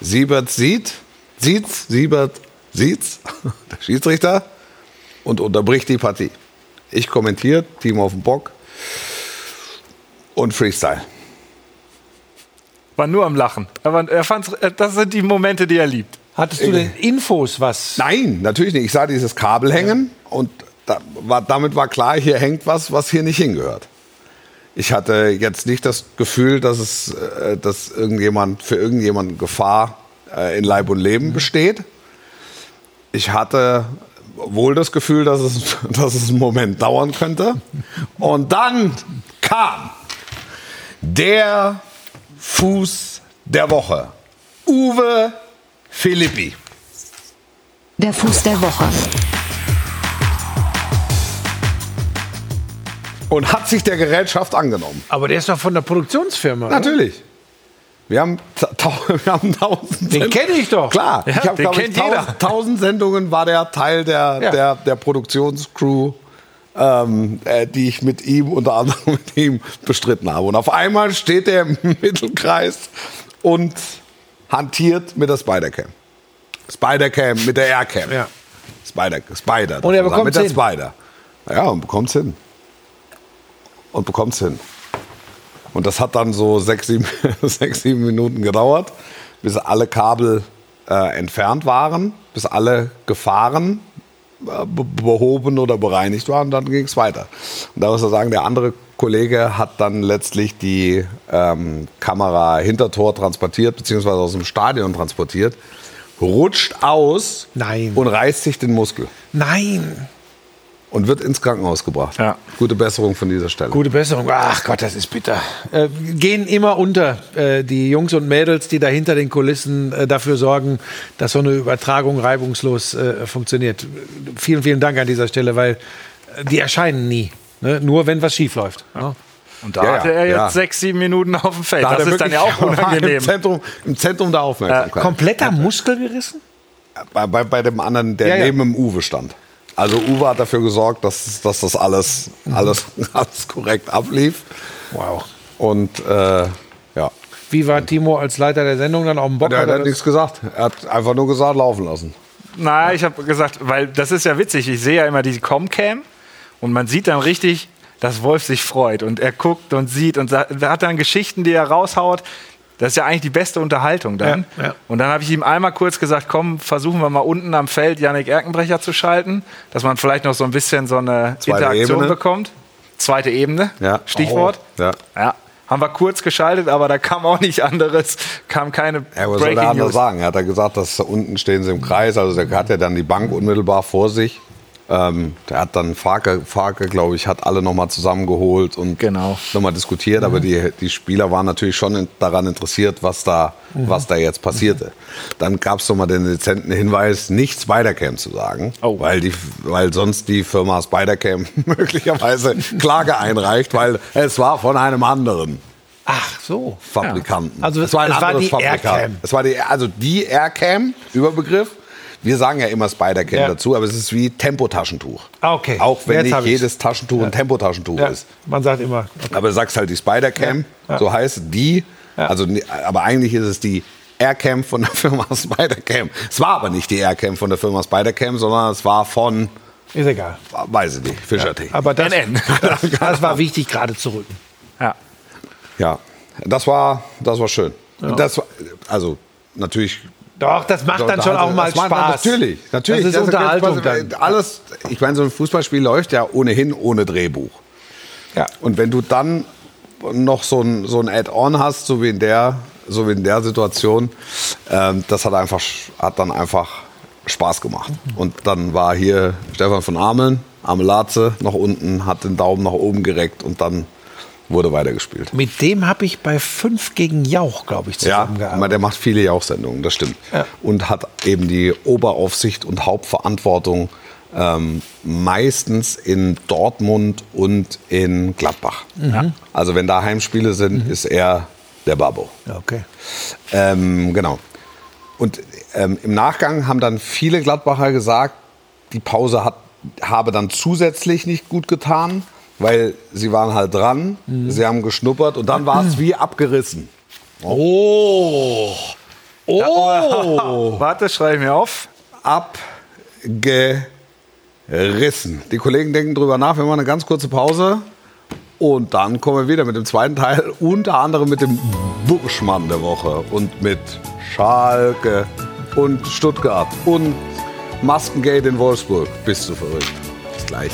Siebert sieht, sieht's, Siebert sieht's, *laughs* der Schiedsrichter, und unterbricht die Partie. Ich kommentiere, Team auf dem Bock und Freestyle. War nur am Lachen. Aber er fand's, äh, das sind die Momente, die er liebt. Hattest du denn Infos, was? Nein, natürlich nicht. Ich sah dieses Kabel hängen und da war, damit war klar, hier hängt was, was hier nicht hingehört. Ich hatte jetzt nicht das Gefühl, dass es, äh, dass irgendjemand für irgendjemanden Gefahr äh, in Leib und Leben besteht. Ich hatte wohl das Gefühl, dass es, *laughs* dass es einen Moment dauern könnte. Und dann kam der Fuß der Woche. Uwe Philippi. Der Fuß der Woche. und hat sich der Gerätschaft angenommen. Aber der ist doch von der Produktionsfirma. oder? Natürlich. Wir haben, *laughs* wir haben tausend Den kenne ich doch. Klar, Ja, ich habe glaube ich tausend, tausend Sendungen war der Teil der, Ja. der, der Produktionscrew, ähm, äh, die ich mit ihm unter anderem *laughs* mit ihm bestritten habe. Und auf einmal steht er im *laughs* Mittelkreis und hantiert mit der Spider-Cam. Spider-Cam mit der Aircam. Ja. Spider, Spider. Und er sagen, bekommt's mit der hin. Spider. Ja, und bekommt's hin. Und bekommt's hin. Und das hat dann so sechs, sieben, *laughs* sechs, sieben Minuten gedauert, bis alle Kabel äh, entfernt waren, bis alle Gefahren äh, be- behoben oder bereinigt waren. Dann ging es weiter. Und da muss man sagen, der andere Kollege hat dann letztlich die ähm, Kamera hinter Tor transportiert, beziehungsweise aus dem Stadion transportiert, rutscht aus Nein. und reißt sich den Muskel Nein. Und wird ins Krankenhaus gebracht. Ja. Gute Besserung von dieser Stelle. Gute Besserung. Ach Gott, das ist bitter. Äh, gehen immer unter äh, die Jungs und Mädels, die da hinter den Kulissen äh, dafür sorgen, dass so eine Übertragung reibungslos äh, funktioniert. Vielen, vielen Dank an dieser Stelle, weil äh, die erscheinen nie. Ne? Nur wenn was schief läuft. Ne? Und da Ja, hatte er ja. jetzt sechs, sieben Minuten auf dem Feld. Da das ist dann ja auch *laughs* unangenehm. Im Zentrum, Im Zentrum der Aufmerksamkeit. Kompletter Muskel gerissen? bei, bei, bei dem anderen, der Ja, ja. neben dem Uwe stand. Also Uwe hat dafür gesorgt, dass, dass das alles, alles, *laughs* alles korrekt ablief. Wow. Und äh, ja, Wie war Timo als Leiter der Sendung dann auf dem Bock? Hat er hat das- nichts gesagt. Er hat einfach nur gesagt, laufen lassen. Na, ich habe gesagt, weil das ist ja witzig. Ich sehe ja immer die Comcam und man sieht dann richtig, dass Wolf sich freut und er guckt und sieht und er hat dann Geschichten, die er raushaut. Das ist ja eigentlich die beste Unterhaltung dann. Ja, ja. Und dann habe ich ihm einmal kurz gesagt, komm, versuchen wir mal unten am Feld Yannick Erkenbrecher zu schalten, dass man vielleicht noch so ein bisschen so eine Zweite Interaktion Ebene. bekommt. Zweite Ebene, Ja. Stichwort. Oh, ja. ja. Haben wir kurz geschaltet, aber da kam auch nicht anderes, kam keine Ja, was soll der Breaking anders News. sagen? Er hat ja gesagt, dass unten stehen sie im Kreis. Also der hat ja dann die Bank unmittelbar vor sich. Ähm, der hat dann Farke, Farke glaube ich, hat alle nochmal zusammengeholt und Genau. nochmal diskutiert. Aber die, die Spieler waren natürlich schon in, daran interessiert, was da, was da jetzt passierte. Dann gab es nochmal den dezenten Hinweis, nicht Spidercam zu sagen, Oh. weil, die, weil sonst die Firma Spidercam *laughs* möglicherweise Klage einreicht, weil es war von einem anderen. Ach so. Fabrikanten. Also es war ein es war anderes die Fabrikant. Aircam. Es war die, also die Aircam, Überbegriff. Wir sagen ja immer Spidercam Ja. dazu, aber es ist wie Tempotaschentuch. Ah, okay. Auch wenn Jetzt nicht hab ich's. jedes Taschentuch ein Tempotaschentuch Ja, ist. man sagt immer. Aber du sagst halt die Spidercam, Ja. Ja. so heißt die. Ja. Also, aber eigentlich ist es die Aircam von der *laughs* Firma Spidercam. Es war aber nicht die Aircam von der Firma Spidercam, sondern es war von, Ist egal. weiß ich nicht, Fischertee. Aber das, das, *laughs* das war wichtig, gerade zu rücken. Ja. Ja, das war, das war schön. Das war, also natürlich Doch, das macht dann schon auch mal Spaß. Natürlich, natürlich. Das ist Unterhaltung dann. Alles, ich meine, so ein Fußballspiel läuft ja ohnehin ohne Drehbuch. Ja. Und wenn du dann noch so ein, so ein Add-on hast, so wie in der, so wie in der Situation, ähm, das hat einfach, hat dann einfach Spaß gemacht. Und dann war hier Stefan von Ameln, Amelatze noch unten, hat den Daumen nach oben gereckt und dann wurde weitergespielt. Mit dem habe ich bei 5 gegen Jauch, glaube ich, Ja, zusammengearbeitet. der macht viele Jauchsendungen, das stimmt. Ja. Und hat eben die Oberaufsicht und Hauptverantwortung ähm, meistens in Dortmund und in Gladbach. Also wenn da Heimspiele sind, ist er der Babbo. Ja, okay. Ähm, genau. Und ähm, im Nachgang haben dann viele Gladbacher gesagt, die Pause hat, habe dann zusätzlich nicht gut getan, weil sie waren halt dran, sie haben geschnuppert und dann war es wie abgerissen. Oh. Oh. *laughs* Warte, schreibe ich mir auf. Abgerissen. Die Kollegen denken drüber nach, wir machen eine ganz kurze Pause und dann kommen wir wieder mit dem zweiten Teil, unter anderem mit dem Burschmann der Woche und mit Schalke und Stuttgart und Maskengate in Wolfsburg. Bist du verrückt? Bis gleich.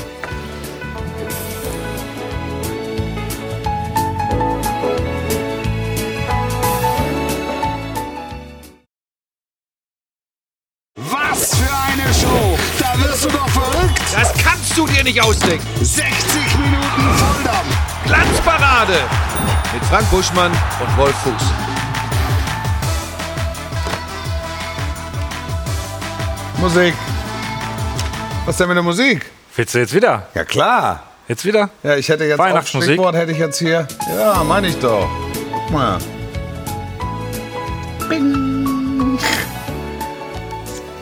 Nicht ausdenken. 60 Minuten Volldampf! Glanzparade mit Frank Buschmann und Wolf Fuß. Musik. Was denn mit der Musik? Willst du jetzt wieder? Ja klar. Jetzt wieder? Ja, ich hätte jetzt Weihnachtsmusik? Stichwort hätte ich jetzt hier. Ja, meine ich doch. Guck mal. Bing.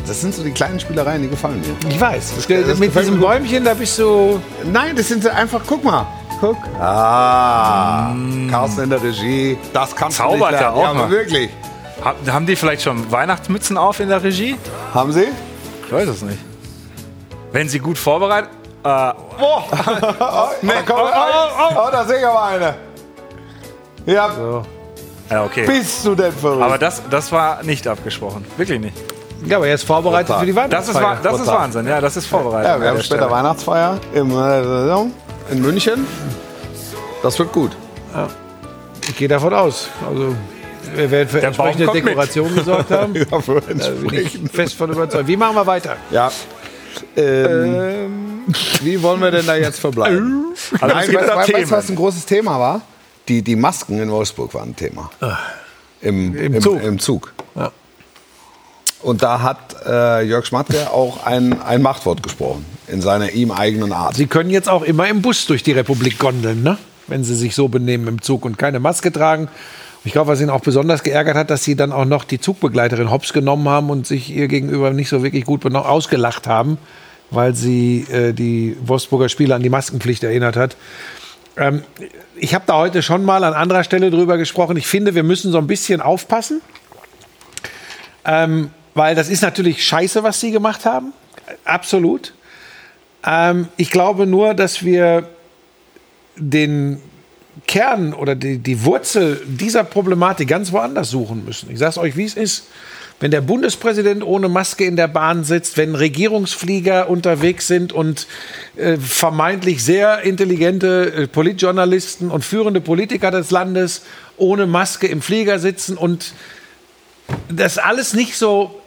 Das sind so die kleinen Spielereien, die gefallen mir. Ich weiß. das mit gefällt diesem mir. Bäumchen, da bist du. Nein, das sind so einfach, guck mal. Guck. Ah, Carsten in der Regie. Das kannst du Zaubert nicht er lernen. auch ja, aber mal. wirklich. Ha- Haben die vielleicht schon Weihnachtsmützen auf in der Regie? Haben Sie? Ich weiß es nicht. Wenn sie gut vorbereitet. Äh, *laughs* Nee, komm, oh, oh, da sehe ich aber eine. Ja, ja, okay. bist du denn verrückt? Aber das, das war nicht abgesprochen. Wirklich nicht. Ja, aber jetzt vorbereitet Total. für die Das ist, Weihnachtsfeier. das ist. Wahnsinn. Ja, das ist vorbereitet. ja, wir haben später Stelle. Weihnachtsfeier im, äh, in München. Das wird gut. Ich gehe davon aus. Also, wir werden für Der entsprechende. Dekorationen gesorgt *laughs* haben. Ja, für Da bin ich entsprechend. fest von überzeugt. Wie machen wir weiter? Ja. Ähm, wie wollen wir denn da jetzt verbleiben? *laughs* Also, es Nein, weißt, du, was ein großes Thema war? Die, die Masken in Wolfsburg waren ein Thema. Im, Im im, Zug. Im Zug. Ja. Und da hat äh, Jörg Schmatke auch ein, ein Machtwort gesprochen, in seiner ihm eigenen Art. Sie können jetzt auch immer im Bus durch die Republik gondeln, ne? wenn Sie sich so benehmen im Zug und keine Maske tragen. Ich glaube, was ihn auch besonders geärgert hat, dass Sie dann auch noch die Zugbegleiterin hops genommen haben und sich ihr gegenüber nicht so wirklich gut ausgelacht haben, weil sie äh, die Wolfsburger Spieler an die Maskenpflicht erinnert hat. Ähm, ich habe da heute schon mal an anderer Stelle drüber gesprochen. Ich finde, wir müssen so ein bisschen aufpassen. Ähm, weil das ist natürlich scheiße, was sie gemacht haben. Absolut. Ähm, ich glaube nur, dass wir den Kern oder die, die Wurzel dieser Problematik ganz woanders suchen müssen. Ich sage es euch, wie es ist. Wenn der Bundespräsident ohne Maske in der Bahn sitzt, wenn Regierungsflieger unterwegs sind und äh, vermeintlich sehr intelligente äh, Politjournalisten und führende Politiker des Landes ohne Maske im Flieger sitzen und das alles nicht so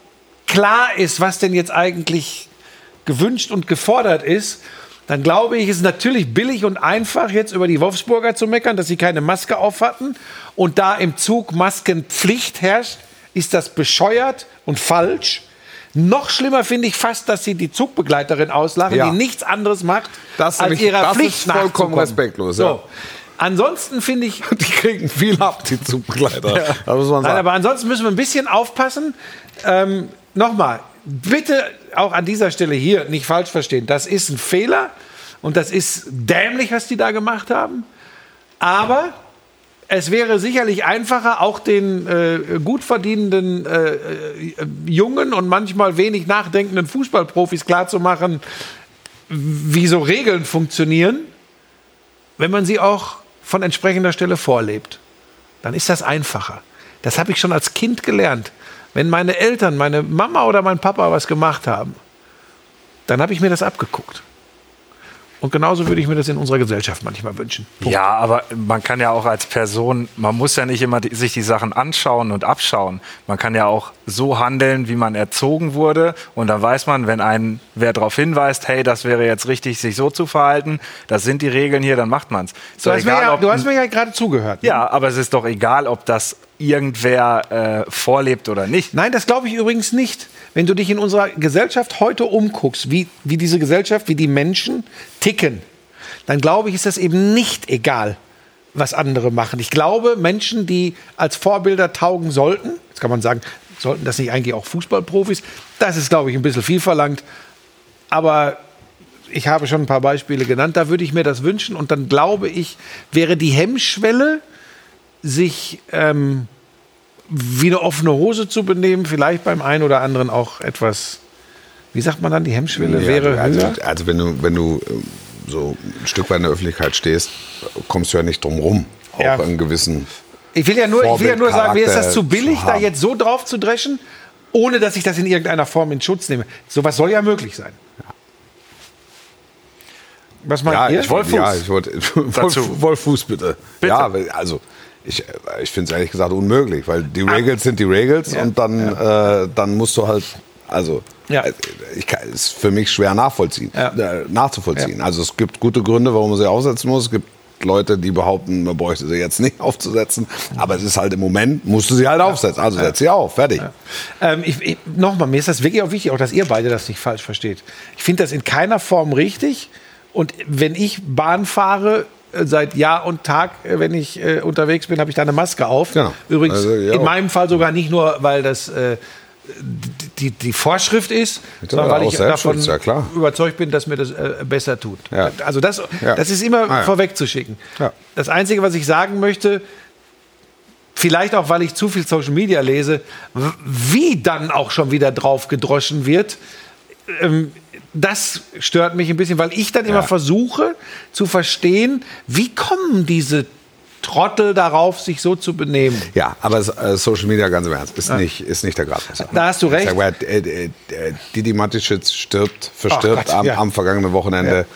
klar ist, was denn jetzt eigentlich gewünscht und gefordert ist, dann glaube ich, ist es natürlich billig und einfach, jetzt über die Wolfsburger zu meckern, dass sie keine Maske auf hatten und da im Zug Maskenpflicht herrscht, ist das bescheuert und falsch. Noch schlimmer finde ich fast, dass sie die Zugbegleiterin auslachen, Ja. die nichts anderes macht, Das als ihrer das Pflicht ist vollkommen respektlos, So. ja. Ansonsten finde ich, *laughs* Die kriegen viel ab, die Zugbegleiter. Man Nein, aber ansonsten müssen wir ein bisschen aufpassen. Ähm, Nochmal, bitte auch an dieser Stelle hier nicht falsch verstehen. Das ist ein Fehler und das ist dämlich, was die da gemacht haben. Aber es wäre sicherlich einfacher, auch den äh, gut verdienenden äh, äh, jungen und manchmal wenig nachdenkenden Fußballprofis klarzumachen, wie so Regeln funktionieren, wenn man sie auch von entsprechender Stelle vorlebt dann ist das einfacher. Das habe ich schon als Kind gelernt. Wenn meine Eltern, meine Mama oder mein Papa was gemacht haben, dann habe ich mir das abgeguckt. Und genauso würde ich mir das in unserer Gesellschaft manchmal wünschen. Ja, aber man kann ja auch als Person, man muss ja nicht immer die, sich die Sachen anschauen und abschauen. Man kann ja auch so handeln, wie man erzogen wurde. Und dann weiß man, wenn ein wer darauf hinweist, hey, das wäre jetzt richtig, sich so zu verhalten, das sind die Regeln hier, dann macht man es. Du hast, mir ja, du hast mir ja gerade zugehört. ne? ja, aber es ist doch egal, ob das irgendwer äh, vorlebt oder nicht. Nein, das glaube ich übrigens nicht. Wenn du dich in unserer Gesellschaft heute umguckst, wie, wie diese Gesellschaft, wie die Menschen ticken, dann glaube ich, ist das eben nicht egal, was andere machen. Ich glaube, Menschen, die als Vorbilder taugen sollten, jetzt kann man sagen, sollten das nicht eigentlich auch Fußballprofis, das ist, glaube ich, ein bisschen viel verlangt. Aber ich habe schon ein paar Beispiele genannt, da würde ich mir das wünschen. Und dann glaube ich, wäre die Hemmschwelle, sich ähm, wie eine offene Hose zu benehmen, vielleicht beim einen oder anderen auch etwas, wie sagt man dann, die Hemmschwelle Ja, wäre also, höher. also wenn du, wenn du ähm, so ein Stück weit in der Öffentlichkeit stehst, kommst du ja nicht drum rum, auch Ja. einen gewissen. Ich will ja nur, ich will ja nur sagen, mir ist das zu billig, zu da jetzt so drauf zu dreschen, ohne dass ich das in irgendeiner Form in Schutz nehme. Sowas soll ja möglich sein. Was meint Ja, ihr? ich wollte, ja, ich wollte, *laughs* Wolf. Wolf Fuß bitte. Bitte. Ja, also ich, ich finde es ehrlich gesagt unmöglich, weil die Regels sind die Regels Ja. und dann, äh, dann musst du halt, also Ja. äh, ich kann, ist für mich schwer nachvollziehen, Ja. äh, nachzuvollziehen. Also es gibt gute Gründe, warum man sie aufsetzen muss. Es gibt Leute, die behaupten, man bräuchte sie jetzt *laughs* nicht aufzusetzen, aber es ist halt im Moment, musst du sie halt aufsetzen. Also setz sie auf, fertig. Ähm, ich, ich, Nochmal, mir ist das wirklich auch wichtig, auch dass ihr beide das nicht falsch versteht. Ich finde das in keiner Form richtig. Und wenn ich Bahn fahre, seit Jahr und Tag, äh, wenn ich äh, unterwegs bin, habe ich da eine Maske auf. Genau. Übrigens, Also, ja, in meinem Fall sogar nicht nur, weil das äh, die, die Vorschrift ist, sondern weil ich davon ja, überzeugt bin, dass mir das äh, besser tut. Ja. Also das, das ist immer Ah, vorwegzuschicken. Das Einzige, was ich sagen möchte, vielleicht auch, weil ich zu viel Social Media lese, wie dann auch schon wieder drauf gedroschen wird, ähm, das stört mich ein bisschen, weil ich dann immer versuche zu verstehen, wie kommen diese Trottel darauf, sich so zu benehmen. Ja, aber äh, Social Media, ganz im Ernst, ist, nicht, ist nicht der Gradmesser. Da hast du recht. Sag äh, äh, Didi Mateschitz stirbt, verstirbt Gott, am, ja. am vergangenen Wochenende.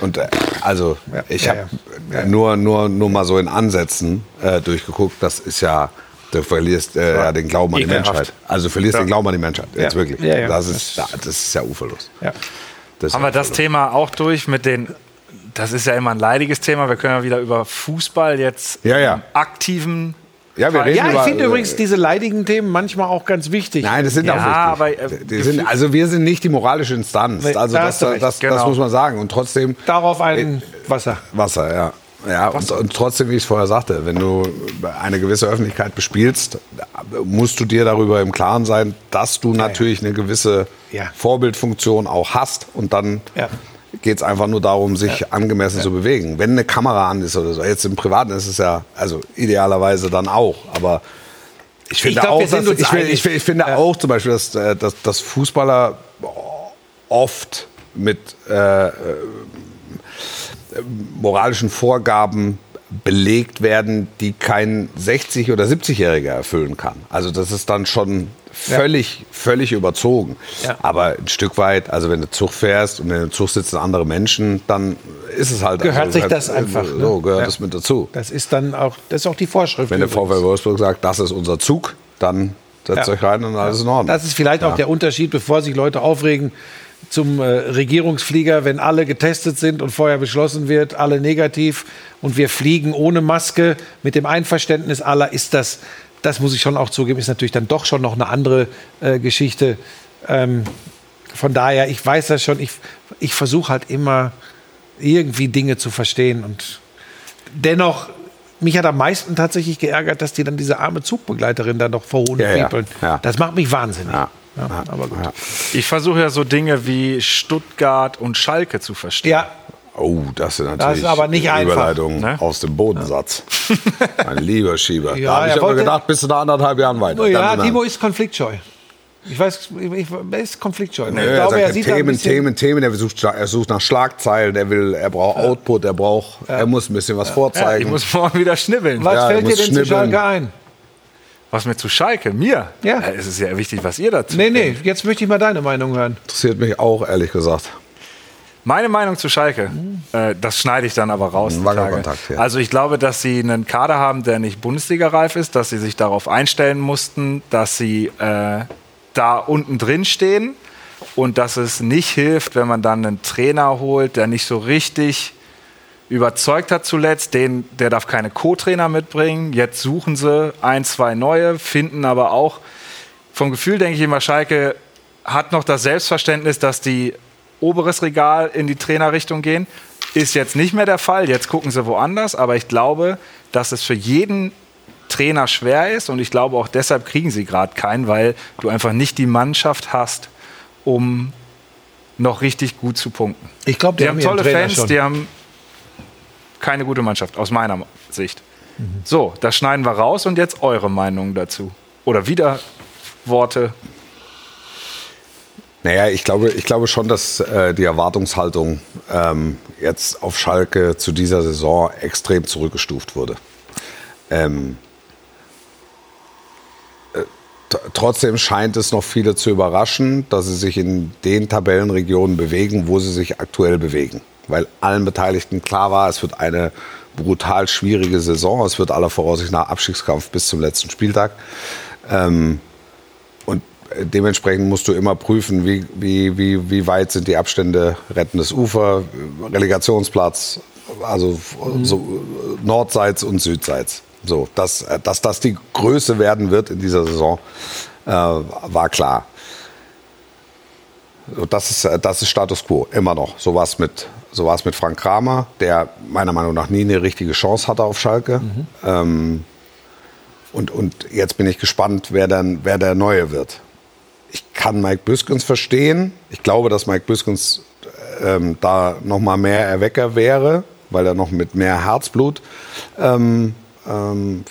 Und äh, also, Ja, ich ja, habe ja. nur, nur, nur mal so in Ansätzen durchgeguckt. Das ist ja, du verlierst ja, den Glauben an die. Menschheit. Also du verlierst den Glauben an die Menschheit. Jetzt Ja. wirklich. Ja, ja. Das, ist, das ist ja uferlos. Das Haben wir das uferlos. Thema auch durch mit den. Das ist ja immer ein leidiges Thema. Wir können ja wieder über Fußball jetzt Ja, ja. im aktiven. Ja, wir reden Ja, ich finde äh, übrigens diese leidigen Themen manchmal auch ganz wichtig. Nein, das sind Ja, auch wichtig. aber, äh, die sind, also wir sind nicht die moralische Instanz. Also da das, das, das, genau. muss man sagen. Und trotzdem Darauf ein Wasser. Wasser, ja. Ja, und, trotzdem, wie ich es vorher sagte, wenn du eine gewisse Öffentlichkeit bespielst, musst du dir darüber im Klaren sein, dass du natürlich eine gewisse Ja. Vorbildfunktion auch hast. Und dann Ja. geht es einfach nur darum, sich angemessen zu bewegen. Wenn eine Kamera an ist oder so, jetzt im Privaten ist es ja, also idealerweise dann auch, aber ich finde glaub, auch, dass, ich, einig. ich, ich finde Ja. auch zum Beispiel, dass, äh, dass, dass Fußballer oft mit äh, moralischen Vorgaben belegt werden, die kein 60- oder 70-Jähriger erfüllen kann. Also das ist dann schon völlig, völlig überzogen. Ja. Aber ein Stück weit, also wenn du Zug fährst und in dem Zug sitzen andere Menschen, dann ist es halt Gehört also, sich halt, das einfach, ne? So gehört Ja. es mit dazu. Das ist dann auch, das ist auch die Vorschrift. Wenn der übrigens. VfL Wolfsburg sagt, das ist unser Zug, dann setzt Ja. euch rein und alles in Ordnung. Das ist vielleicht auch der Unterschied, bevor sich Leute aufregen, zum äh, Regierungsflieger, wenn alle getestet sind und vorher beschlossen wird, alle negativ und wir fliegen ohne Maske mit dem Einverständnis aller, ist das, das muss ich schon auch zugeben, ist natürlich dann doch schon noch eine andere äh, Geschichte. Ähm, von daher, ich weiß das schon, ich, ich versuche halt immer irgendwie Dinge zu verstehen und dennoch, mich hat am meisten tatsächlich geärgert, dass die dann diese arme Zugbegleiterin da noch vor hohen Ja, ja, ja. Das macht mich wahnsinnig. Ja. Ja, Ja. aber gut. Ja. Ich versuche ja so Dinge wie Stuttgart und Schalke zu verstehen. Ja, Oh, das sind natürlich ist aber nicht einfach, Überleitungen ne? aus dem Bodensatz. *laughs* Mein lieber Schieber. Ja, da habe ich er aber gedacht, bist du da anderthalb Jahren weiter. ja Timo ist konfliktscheu. Ich weiß, ich, ich, er ist konfliktscheu. Ich Ja, er glaube, sagt, er sieht da ein Themen, bisschen, Themen, Themen. Er sucht, er sucht nach Schlagzeilen. Er will, er braucht Output. Er braucht, er muss ein bisschen was Ich vorzeigen. muss morgen wieder schnibbeln. Was Ja, fällt dir denn zu. Schalke ein? Was mir zu Schalke? Mir? Ja. Äh, Es ist ja wichtig, was ihr dazu Nee, nee, jetzt möchte ich mal deine Meinung hören. Interessiert mich auch ehrlich gesagt. Meine Meinung zu Schalke, äh, das schneide ich dann aber raus. Tage. ja. Also ich glaube, dass sie einen Kader haben, der nicht Bundesliga-reif ist, dass sie sich darauf einstellen mussten, dass sie äh, da unten drin stehen und dass es nicht hilft, wenn man dann einen Trainer holt, der nicht so richtig überzeugt hat zuletzt. Den, der darf keine Co-Trainer mitbringen. Jetzt suchen sie ein, zwei neue, finden aber auch vom Gefühl denke ich immer, Schalke hat noch das Selbstverständnis, dass die oberes Regal in die Trainerrichtung gehen. Ist jetzt nicht mehr der Fall. Jetzt gucken sie woanders. Aber ich glaube, dass es für jeden Trainer schwer ist. Und ich glaube auch deshalb kriegen sie gerade keinen, weil du einfach nicht die Mannschaft hast, um noch richtig gut zu punkten. Ich glaube, Die die haben ihren tolle Fans, schon. die haben keine gute Mannschaft, aus meiner Sicht. So, das schneiden wir raus und jetzt eure Meinung dazu. Oder wieder Worte. Naja, ich glaube, ich glaube schon, dass äh, die Erwartungshaltung ähm, jetzt auf Schalke zu dieser Saison extrem zurückgestuft wurde. Ähm, äh, trotzdem scheint es noch viele zu überraschen, dass sie sich in den Tabellenregionen bewegen, wo sie sich aktuell bewegen. Weil allen Beteiligten klar war, es wird eine brutal schwierige Saison. Es wird aller Voraussicht nach Abstiegskampf bis zum letzten Spieltag. Ähm, und dementsprechend musst du immer prüfen, wie, wie, wie, wie weit sind die Abstände, rettendes Ufer, Relegationsplatz, also so äh, nordseits und südseits. So, dass, dass das die Größe werden wird in dieser Saison, äh, war klar. So, Das ist, das ist Status quo, immer noch. So war es mit, so war's mit Frank Kramer, der meiner Meinung nach nie eine richtige Chance hatte auf Schalke. Ähm, und, und jetzt bin ich gespannt, wer, dann, wer der Neue wird. Ich kann Mike Büskens verstehen. Ich glaube, dass Mike Büskens ähm, da noch mal mehr Erwecker wäre, weil er noch mit mehr Herzblut, ähm, ähm,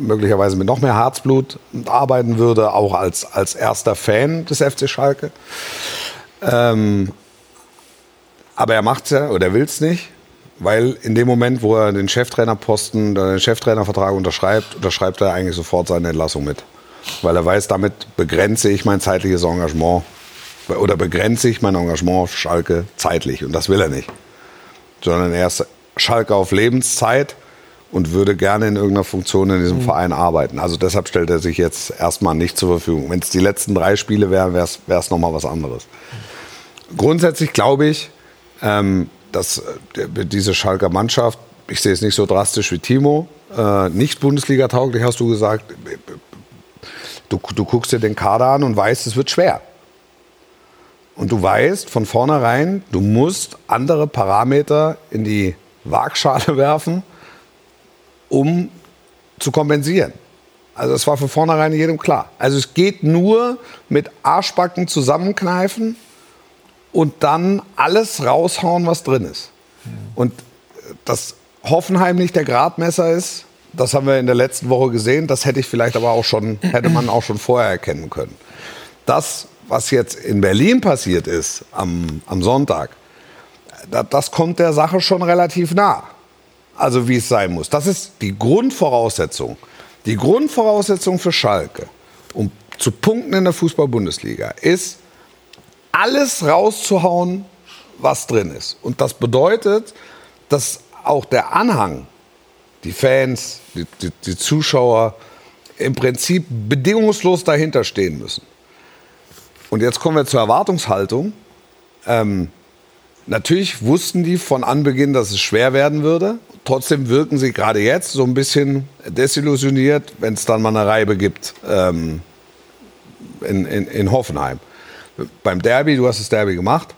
möglicherweise mit noch mehr Herzblut arbeiten würde, auch als, als erster Fan des FC Schalke. Aber er macht es ja oder will es nicht, weil in dem Moment, wo er den Cheftrainerposten, oder den Cheftrainervertrag unterschreibt, unterschreibt er eigentlich sofort seine Entlassung mit. Weil er weiß, damit begrenze ich mein zeitliches Engagement oder begrenze ich mein Engagement auf Schalke zeitlich. Und das will er nicht. Sondern er ist Schalke auf Lebenszeit und würde gerne in irgendeiner Funktion in diesem Verein arbeiten. Also deshalb stellt er sich jetzt erstmal nicht zur Verfügung. Wenn es die letzten drei Spiele wären, wäre es nochmal was anderes. Grundsätzlich glaube ich, ähm, dass äh, diese Schalker Mannschaft, ich sehe es nicht so drastisch wie Timo, äh, nicht Bundesliga-tauglich, hast du gesagt. Du, du guckst dir den Kader an und weißt, es wird schwer. Und du weißt von vornherein, du musst andere Parameter in die Waagschale *laughs* werfen, um zu kompensieren. Also das war von vornherein jedem klar. Also es geht nur mit Arschbacken zusammenkneifen und dann alles raushauen, was drin ist. Und dass Hoffenheim nicht der Gradmesser ist, das haben wir in der letzten Woche gesehen. Das hätte ich vielleicht aber auch schon, hätte man auch schon vorher erkennen können. Das, was jetzt in Berlin passiert ist am, am Sonntag, da, das kommt der Sache schon relativ nah. Also wie es sein muss. Das ist die Grundvoraussetzung. Die Grundvoraussetzung für Schalke, um zu punkten in der Fußball-Bundesliga, ist, alles rauszuhauen, was drin ist. Und das bedeutet, dass auch der Anhang, die Fans, die, die, die Zuschauer im Prinzip bedingungslos dahinter stehen müssen. Und jetzt kommen wir zur Erwartungshaltung. Ähm, natürlich wussten die von Anbeginn, dass es schwer werden würde. Trotzdem wirken sie gerade jetzt so ein bisschen desillusioniert, wenn es dann mal eine Reibe gibt ähm, in, in, in Hoffenheim. Beim Derby, du hast das Derby gemacht,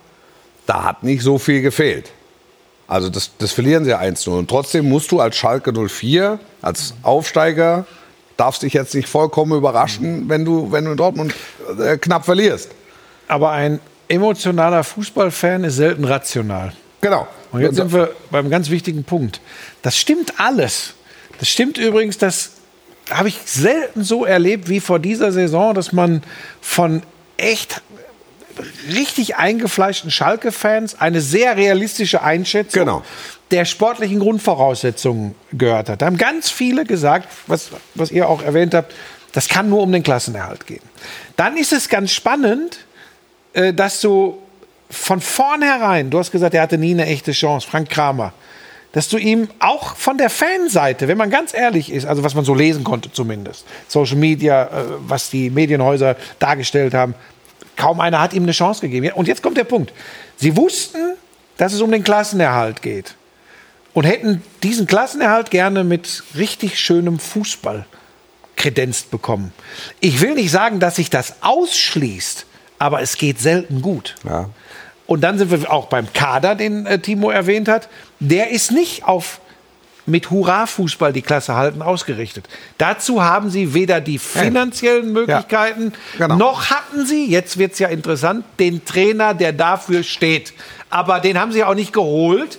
da hat nicht so viel gefehlt. Also das, das verlieren sie 1-0. Und trotzdem musst du als Schalke 04, als Aufsteiger, darfst dich jetzt nicht vollkommen überraschen, wenn du, wenn du in Dortmund äh, knapp verlierst. Aber ein emotionaler Fußballfan ist selten rational. Genau. Und jetzt sind wir beim ganz wichtigen Punkt. Das stimmt alles. Das stimmt übrigens, das habe ich selten so erlebt wie vor dieser Saison, dass man von echt richtig eingefleischten Schalke-Fans eine sehr realistische Einschätzung Genau. der sportlichen Grundvoraussetzungen gehört hat. Da haben ganz viele gesagt, was, was ihr auch erwähnt habt, das kann nur um den Klassenerhalt gehen. Dann ist es ganz spannend, äh, dass du von vornherein, du hast gesagt, er hatte nie eine echte Chance, Frank Kramer, dass du ihm auch von der Fanseite, wenn man ganz ehrlich ist, also was man so lesen konnte zumindest, Social Media, äh, was die Medienhäuser dargestellt haben, kaum einer hat ihm eine Chance gegeben. Und jetzt kommt der Punkt. Sie wussten, dass es um den Klassenerhalt geht und hätten diesen Klassenerhalt gerne mit richtig schönem Fußball kredenzt bekommen. Ich will nicht sagen, dass sich das ausschließt, aber es geht selten gut. Ja. Und dann sind wir auch beim Kader, den äh, Timo erwähnt hat. Der ist nicht auf mit Hurra-Fußball die Klasse halten ausgerichtet. Dazu haben sie weder die finanziellen Möglichkeiten, Genau. noch hatten sie, jetzt wird es ja interessant, den Trainer, der dafür steht. Aber den haben sie auch nicht geholt,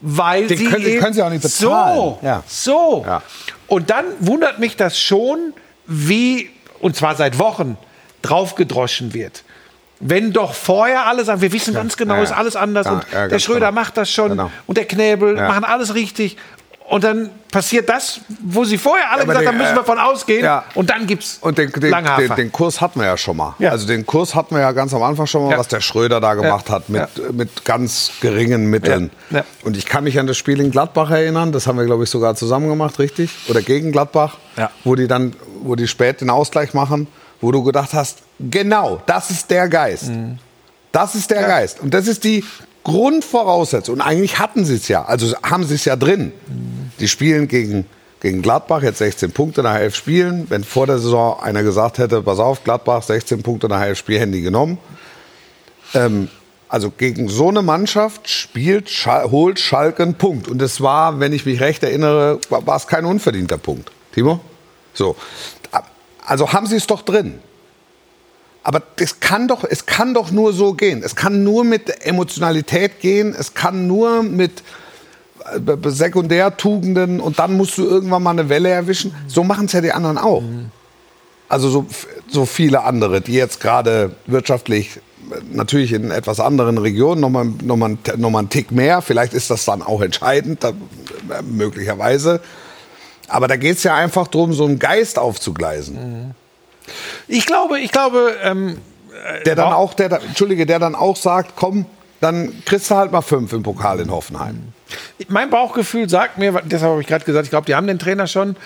weil Den sie. können eben- können sie auch nicht bezahlen. So, Ja. so. Ja. Und dann wundert mich das schon, wie, und zwar seit Wochen, draufgedroschen wird. Wenn doch vorher alles, wir wissen ganz genau, ja, ist alles anders ja, und ja, der Schröder genau. macht das schon Genau. und der Knäbel Ja. machen alles richtig. Und dann passiert das, wo sie vorher alle aber gesagt den, haben, müssen äh, wir von ausgehen. ja. Und dann gibt's Und den, den, den, den Kurs hatten wir ja schon mal. Ja. Also den Kurs hatten wir ja ganz am Anfang schon mal, Ja. was der Schröder da gemacht Ja. hat, mit, mit ganz geringen Mitteln. Ja. Ja. Und ich kann mich an das Spiel in Gladbach erinnern, das haben wir, glaube ich, sogar zusammen gemacht, richtig? Oder gegen Gladbach, Ja. wo die dann, wo die spät den Ausgleich machen, wo du gedacht hast, genau, das ist der Geist. Mhm. Das ist der Geist. Und das ist die Grundvoraussetzung. Und eigentlich hatten sie es ja, also haben sie es ja drin. Die spielen gegen, gegen Gladbach, jetzt 16 Punkte nach elf Spielen. Wenn vor der Saison einer gesagt hätte, pass auf, Gladbach, 16 Punkte nach elf Spielen, hätten die genommen. Ähm, also gegen so eine Mannschaft spielt, Schal holt Schalke einen Punkt. Und es war, wenn ich mich recht erinnere, war es kein unverdienter Punkt. Timo? So. Also haben sie es doch drin. Aber es kann doch, es kann doch nur so gehen. Es kann nur mit Emotionalität gehen. Es kann nur mit äh, Sekundärtugenden und dann musst du irgendwann mal eine Welle erwischen. So machen es ja die anderen auch. Also so, so viele andere, die jetzt gerade wirtschaftlich äh, natürlich in etwas anderen Regionen nochmal noch mal, noch mal einen Tick mehr. Vielleicht ist das dann auch entscheidend, da, äh, möglicherweise. Aber da geht es ja einfach darum, so einen Geist aufzugleisen. Ich glaube, ich glaube, ähm, Der dann auch, der, Entschuldige, der dann auch sagt, komm, dann kriegst du halt mal fünf im Pokal in Hoffenheim. mein Bauchgefühl sagt mir, deshalb habe ich gerade gesagt, ich glaube, die haben den Trainer schon,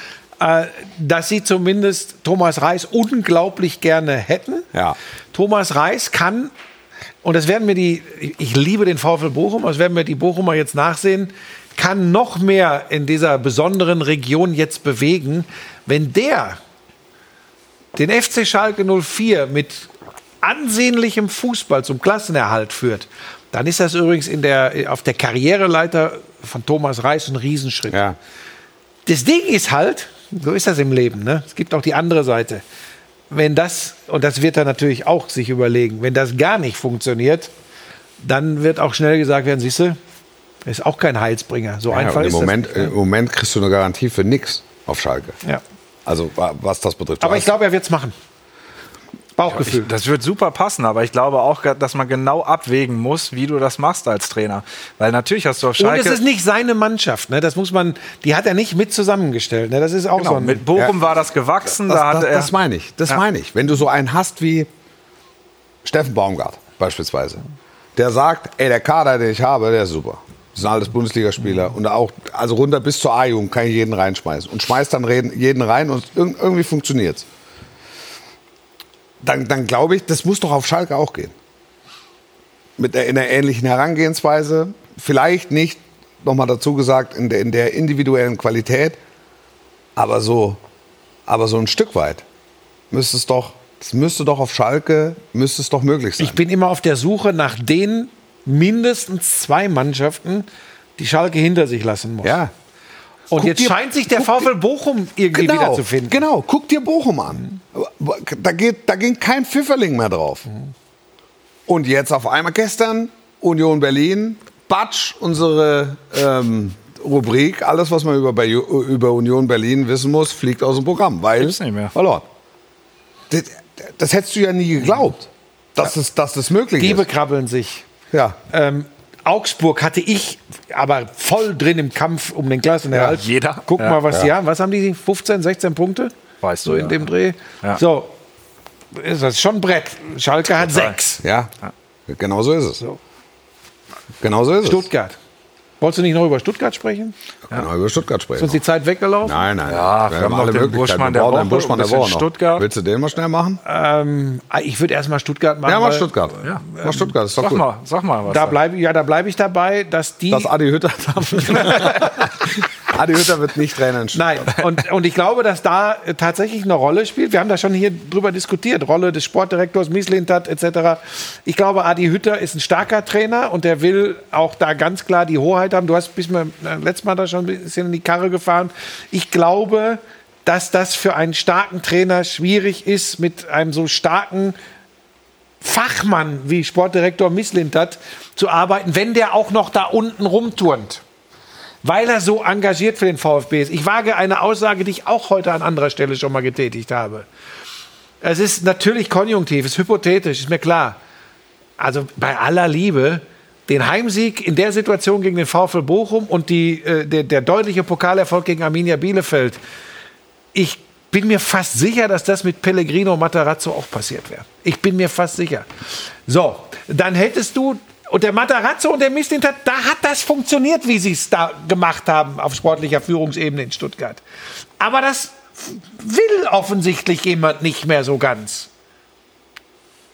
äh, dass sie zumindest Thomas Reis unglaublich gerne hätten. Ja. Thomas Reis kann, und das werden mir die, ich- ich liebe den VfL Bochum, das werden mir die Bochumer jetzt nachsehen, kann noch mehr in dieser besonderen Region jetzt bewegen, wenn der den FC Schalke 04 mit ansehnlichem Fußball zum Klassenerhalt führt, dann ist das übrigens in der, auf der Karriereleiter von Thomas Reis ein Riesenschritt. Ja. Das Ding ist halt, so ist das im Leben, ne? es gibt auch die andere Seite. Wenn das, und das wird er natürlich auch sich überlegen, wenn das gar nicht funktioniert, dann wird auch schnell gesagt werden, siehst du, ist auch kein Heilsbringer. So Ja, einfach im, ist Moment, das. Im Moment kriegst du eine Garantie für nichts auf Schalke. Ja. Also wa- was das betrifft. Aber ich glaube, er wird es machen. Bauchgefühl. Ich, das wird super passen, aber ich glaube auch, dass man genau abwägen muss, wie du das machst als Trainer. Weil natürlich hast du auf Und Schalke... es ist nicht seine Mannschaft, ne? Das muss man, die hat er nicht mit zusammengestellt. Ne? Das ist auch so genau, ein. mit Bochum war das gewachsen. das, da das, er, das meine ich. Das Ja. meine ich. Wenn du so einen hast wie Steffen Baumgart beispielsweise, der sagt, ey, der Kader, den ich habe, der ist super. Das sind alles Bundesligaspieler und auch also runter bis zur A-Jugend kann ich jeden reinschmeißen und schmeißt dann jeden rein und irg- irgendwie funktioniert's. Dann, dann glaube ich, das muss doch auf Schalke auch gehen. Mit einer ähnlichen Herangehensweise, vielleicht nicht, nochmal dazu gesagt, in der, in der individuellen Qualität, aber so, aber so ein Stück weit müsste es doch, es müsste doch auf Schalke, müsste es doch möglich sein. Ich bin immer auf der Suche nach den mindestens zwei Mannschaften, die Schalke hinter sich lassen muss. ja. Und Guck jetzt dir- scheint sich der VfL Bochum irgendwie Genau, wieder zu finden. genau. Guck dir Bochum an. Da, geht, da ging kein Pfifferling mehr drauf. Und jetzt auf einmal gestern Union Berlin, Batsch, unsere ähm, Rubrik, alles, was man über, über Union Berlin wissen muss, fliegt aus dem Programm, weil Gibt's nicht mehr. verloren. Das, das hättest du ja nie geglaubt, dass, es, dass das möglich Die ist. bekrabbeln sich. Ja. Ähm, Augsburg hatte ich aber voll drin im Kampf um den Klassenerhalt. Ja, jeder. Guck Ja. mal, was die haben. Was haben die? 15, 16 Punkte? Weißt so du, in ja. dem Dreh. Ja. So, ist das schon ein Brett. Schalke hat Total. sechs. Ja. Genau so ist es. Genau so ist Stuttgart. Wolltest du nicht noch über Stuttgart sprechen? es. Genau über Stuttgart Ist sprechen. uns die Zeit weggelaufen? Nein, nein. Ja, wir haben noch den Buschmann der Wir Woche, Buschmann ein der Woche noch. Stuttgart. Willst du den mal schnell machen? Ähm, ich würde erstmal Stuttgart machen. Ja, mach weil Stuttgart. Ja. Mach Stuttgart, ist doch Sag gut. mal, sag mal was. Da bleibe ja, da bleibe ich dabei, dass die. Dass Adi Hütter *laughs* Adi Hütter wird nicht Trainer in Nein, und, und ich glaube, dass da äh, tatsächlich eine Rolle spielt. Wir haben da schon hier drüber diskutiert. Rolle des Sportdirektors, Mislintat etc. Ich glaube, Adi Hütter ist ein starker Trainer und der will auch da ganz klar die Hoheit haben. Du hast bis mir äh, letztes Mal da schon ein bisschen in die Karre gefahren. Ich glaube, dass das für einen starken Trainer schwierig ist, mit einem so starken Fachmann wie Sportdirektor Mislintat zu arbeiten, wenn der auch noch da unten rumturnt weil er so engagiert für den VfB ist. Ich wage eine Aussage, die ich auch heute an anderer Stelle schon mal getätigt habe. Es ist natürlich konjunktiv, es ist hypothetisch, ist mir klar. Also bei aller Liebe, den Heimsieg in der Situation gegen den VfL Bochum und die, äh, der, der deutliche Pokalerfolg gegen Arminia Bielefeld. Ich bin mir fast sicher, dass das mit Pellegrino Matarazzo auch passiert wäre. Ich bin mir fast sicher. So, dann hättest du und der Matarazzo und der Mislintat, da hat das funktioniert, wie sie es da gemacht haben auf sportlicher Führungsebene in Stuttgart. Aber das will offensichtlich jemand nicht mehr so ganz.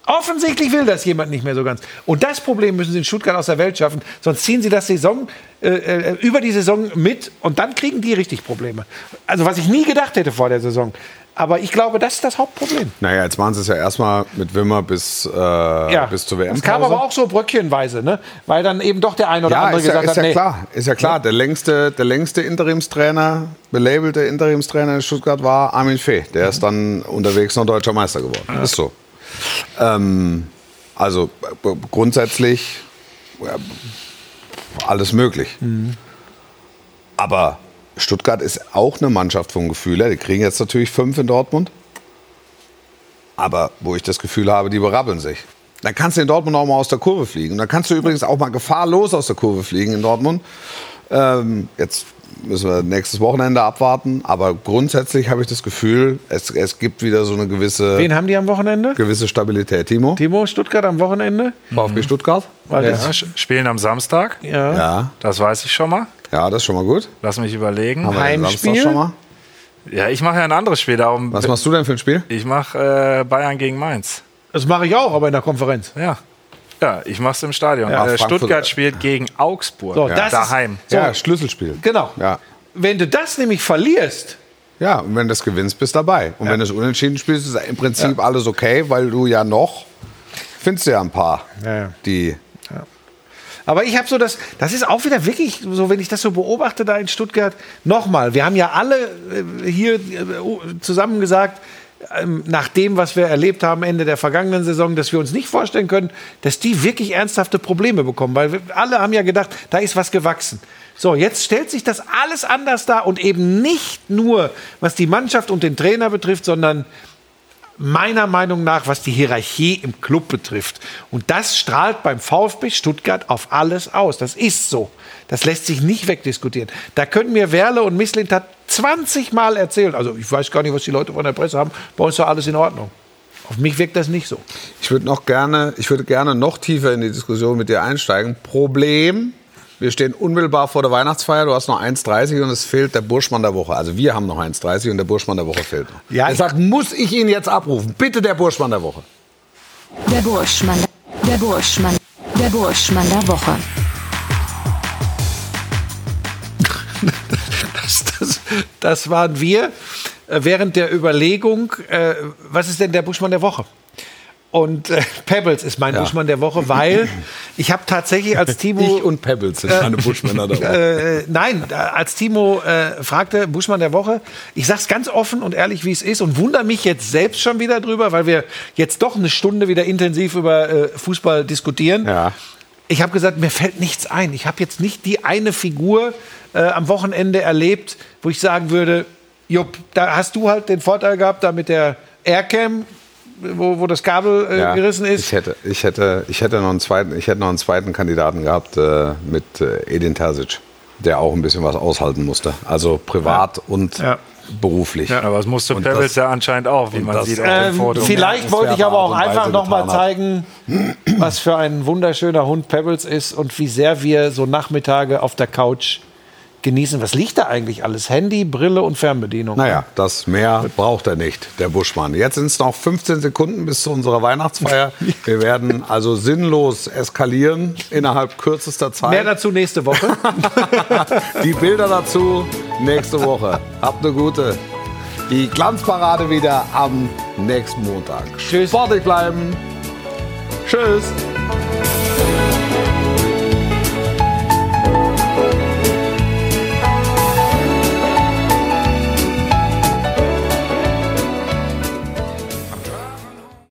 Offensichtlich will das jemand nicht mehr so ganz. Und das Problem müssen sie in Stuttgart aus der Welt schaffen, sonst ziehen sie das Saison äh, äh, über die Saison mit und dann kriegen die richtig Probleme. Also was ich nie gedacht hätte vor der Saison. Aber ich glaube, das ist das Hauptproblem. Naja, jetzt machen sie es ja erstmal mit Wimmer bis, äh, bis zur WM. Es kam aber auch so bröckchenweise, ne? weil dann eben doch der eine oder Ja, andere ist ja, gesagt ist hat, ja nee, klar. Ist ja klar. Der längste, der längste Interimstrainer, belabelte Interimstrainer in Stuttgart war Armin Fee. Der ist dann unterwegs noch deutscher Meister geworden. Ist so. Ähm, also äh, grundsätzlich ja, alles möglich. Aber Stuttgart ist auch eine Mannschaft vom Gefühl her. Die kriegen jetzt natürlich fünf in Dortmund. Aber wo ich das Gefühl habe, die berabbeln sich. Dann kannst du in Dortmund auch mal aus der Kurve fliegen. Und dann kannst du übrigens auch mal gefahrlos aus der Kurve fliegen in Dortmund. Ähm, jetzt müssen wir nächstes Wochenende abwarten. Aber grundsätzlich habe ich das Gefühl, es, es gibt wieder so eine gewisse, wen haben die am Wochenende? gewisse Stabilität. Timo? Timo, Stuttgart am Wochenende? VfB Stuttgart? Weil Ja, spielen am Samstag. ja. Ja. Das weiß ich schon mal. Ja, das ist schon mal gut. Lass mich überlegen. Haben wir Heimspiel? Samstag schon mal. Ja, ich mache ja ein anderes Spiel. Darum Was machst du denn für ein Spiel? ich mache äh, Bayern gegen Mainz. Das mache ich auch, aber in der Konferenz. Ja. Ja, ich mache es im Stadion. Ja, äh, Stuttgart spielt gegen Augsburg. So, das ist- daheim. So. Ja, Schlüsselspiel. Genau. Ja. Wenn du das nämlich verlierst, Ja, und wenn du das gewinnst, bist du dabei. Und wenn du es unentschieden spielst, ist im Prinzip alles okay, weil du ja noch, findest du ja ein paar, Ja, ja. die Aber ich habe so das, das ist auch wieder wirklich so, wenn ich das so beobachte da in Stuttgart. Nochmal, wir haben ja alle äh, hier äh, zusammen gesagt, ähm, nach dem, was wir erlebt haben Ende der vergangenen Saison, dass wir uns nicht vorstellen können, dass die wirklich ernsthafte Probleme bekommen. Weil wir alle haben ja gedacht, da ist was gewachsen. So, jetzt stellt sich das alles anders dar und eben nicht nur, was die Mannschaft und den Trainer betrifft, sondern meiner Meinung nach, was die Hierarchie im Club betrifft. Und das strahlt beim VfB Stuttgart auf alles aus. Das ist so. Das lässt sich nicht wegdiskutieren. Da können mir Werle und Misslintat 20 Mal erzählen. Also ich weiß gar nicht, was die Leute von der Presse haben. Bei uns ist alles in Ordnung. Auf mich wirkt das nicht so. Ich würde noch gerne, ich würde gerne noch tiefer in die Diskussion mit dir einsteigen. Problem, wir stehen unmittelbar vor der Weihnachtsfeier, du hast noch 1,30 und es fehlt der Burschmann der Woche. Also wir haben noch 1,30 und der Burschmann der Woche fehlt noch. Ja, Deshalb muss ich ihn jetzt abrufen. Bitte der Burschmann der Woche. Der Burschmann. Der Burschmann. Der Burschmann der Woche. *laughs* Das, das, das waren wir äh, während der Überlegung, äh, was ist denn der Buschmann der Woche? Und äh, Pebbles ist mein Ja. Buschmann der Woche, weil ich habe tatsächlich als Timo... Ich und Pebbles sind meine Buschmänner der Woche. äh, nein, äh, als Timo äh, fragte, Buschmann der Woche, ich sag's ganz offen und ehrlich, wie es ist und wundere mich jetzt selbst schon wieder drüber, weil wir jetzt doch eine Stunde wieder intensiv über äh, Fußball diskutieren. Ja. Ich habe gesagt, mir fällt nichts ein. Ich habe jetzt nicht die eine Figur äh, am Wochenende erlebt, wo ich sagen würde, Jupp, da hast du halt den Vorteil gehabt, da mit der Aircam, wo, wo das Kabel äh, Ja, gerissen ist. Ich hätte, ich, hätte, ich, hätte noch einen zweiten, ich hätte noch einen zweiten Kandidaten gehabt äh, mit äh, Edin Terzic, der auch ein bisschen was aushalten musste. Also privat und Ja. beruflich. Ja, aber das musste Pebbles ja anscheinend auch, wie man das- sieht auf dem Ähm, Foto. vielleicht wollte ich aber auch einfach Weise noch mal getan hat. zeigen, was für ein wunderschöner Hund Pebbles ist und wie sehr wir so Nachmittage auf der Couch genießen. Was liegt da eigentlich alles? Handy, Brille und Fernbedienung. Naja, das mehr braucht er nicht, der Buschmann. Jetzt sind es noch 15 Sekunden bis zu unserer Weihnachtsfeier. Wir werden also sinnlos eskalieren innerhalb kürzester Zeit. Mehr dazu nächste Woche. *laughs* Die Bilder dazu nächste Woche. Habt eine gute. Die Glanzparade wieder am nächsten Montag. Tschüss. Sportlich bleiben. Tschüss.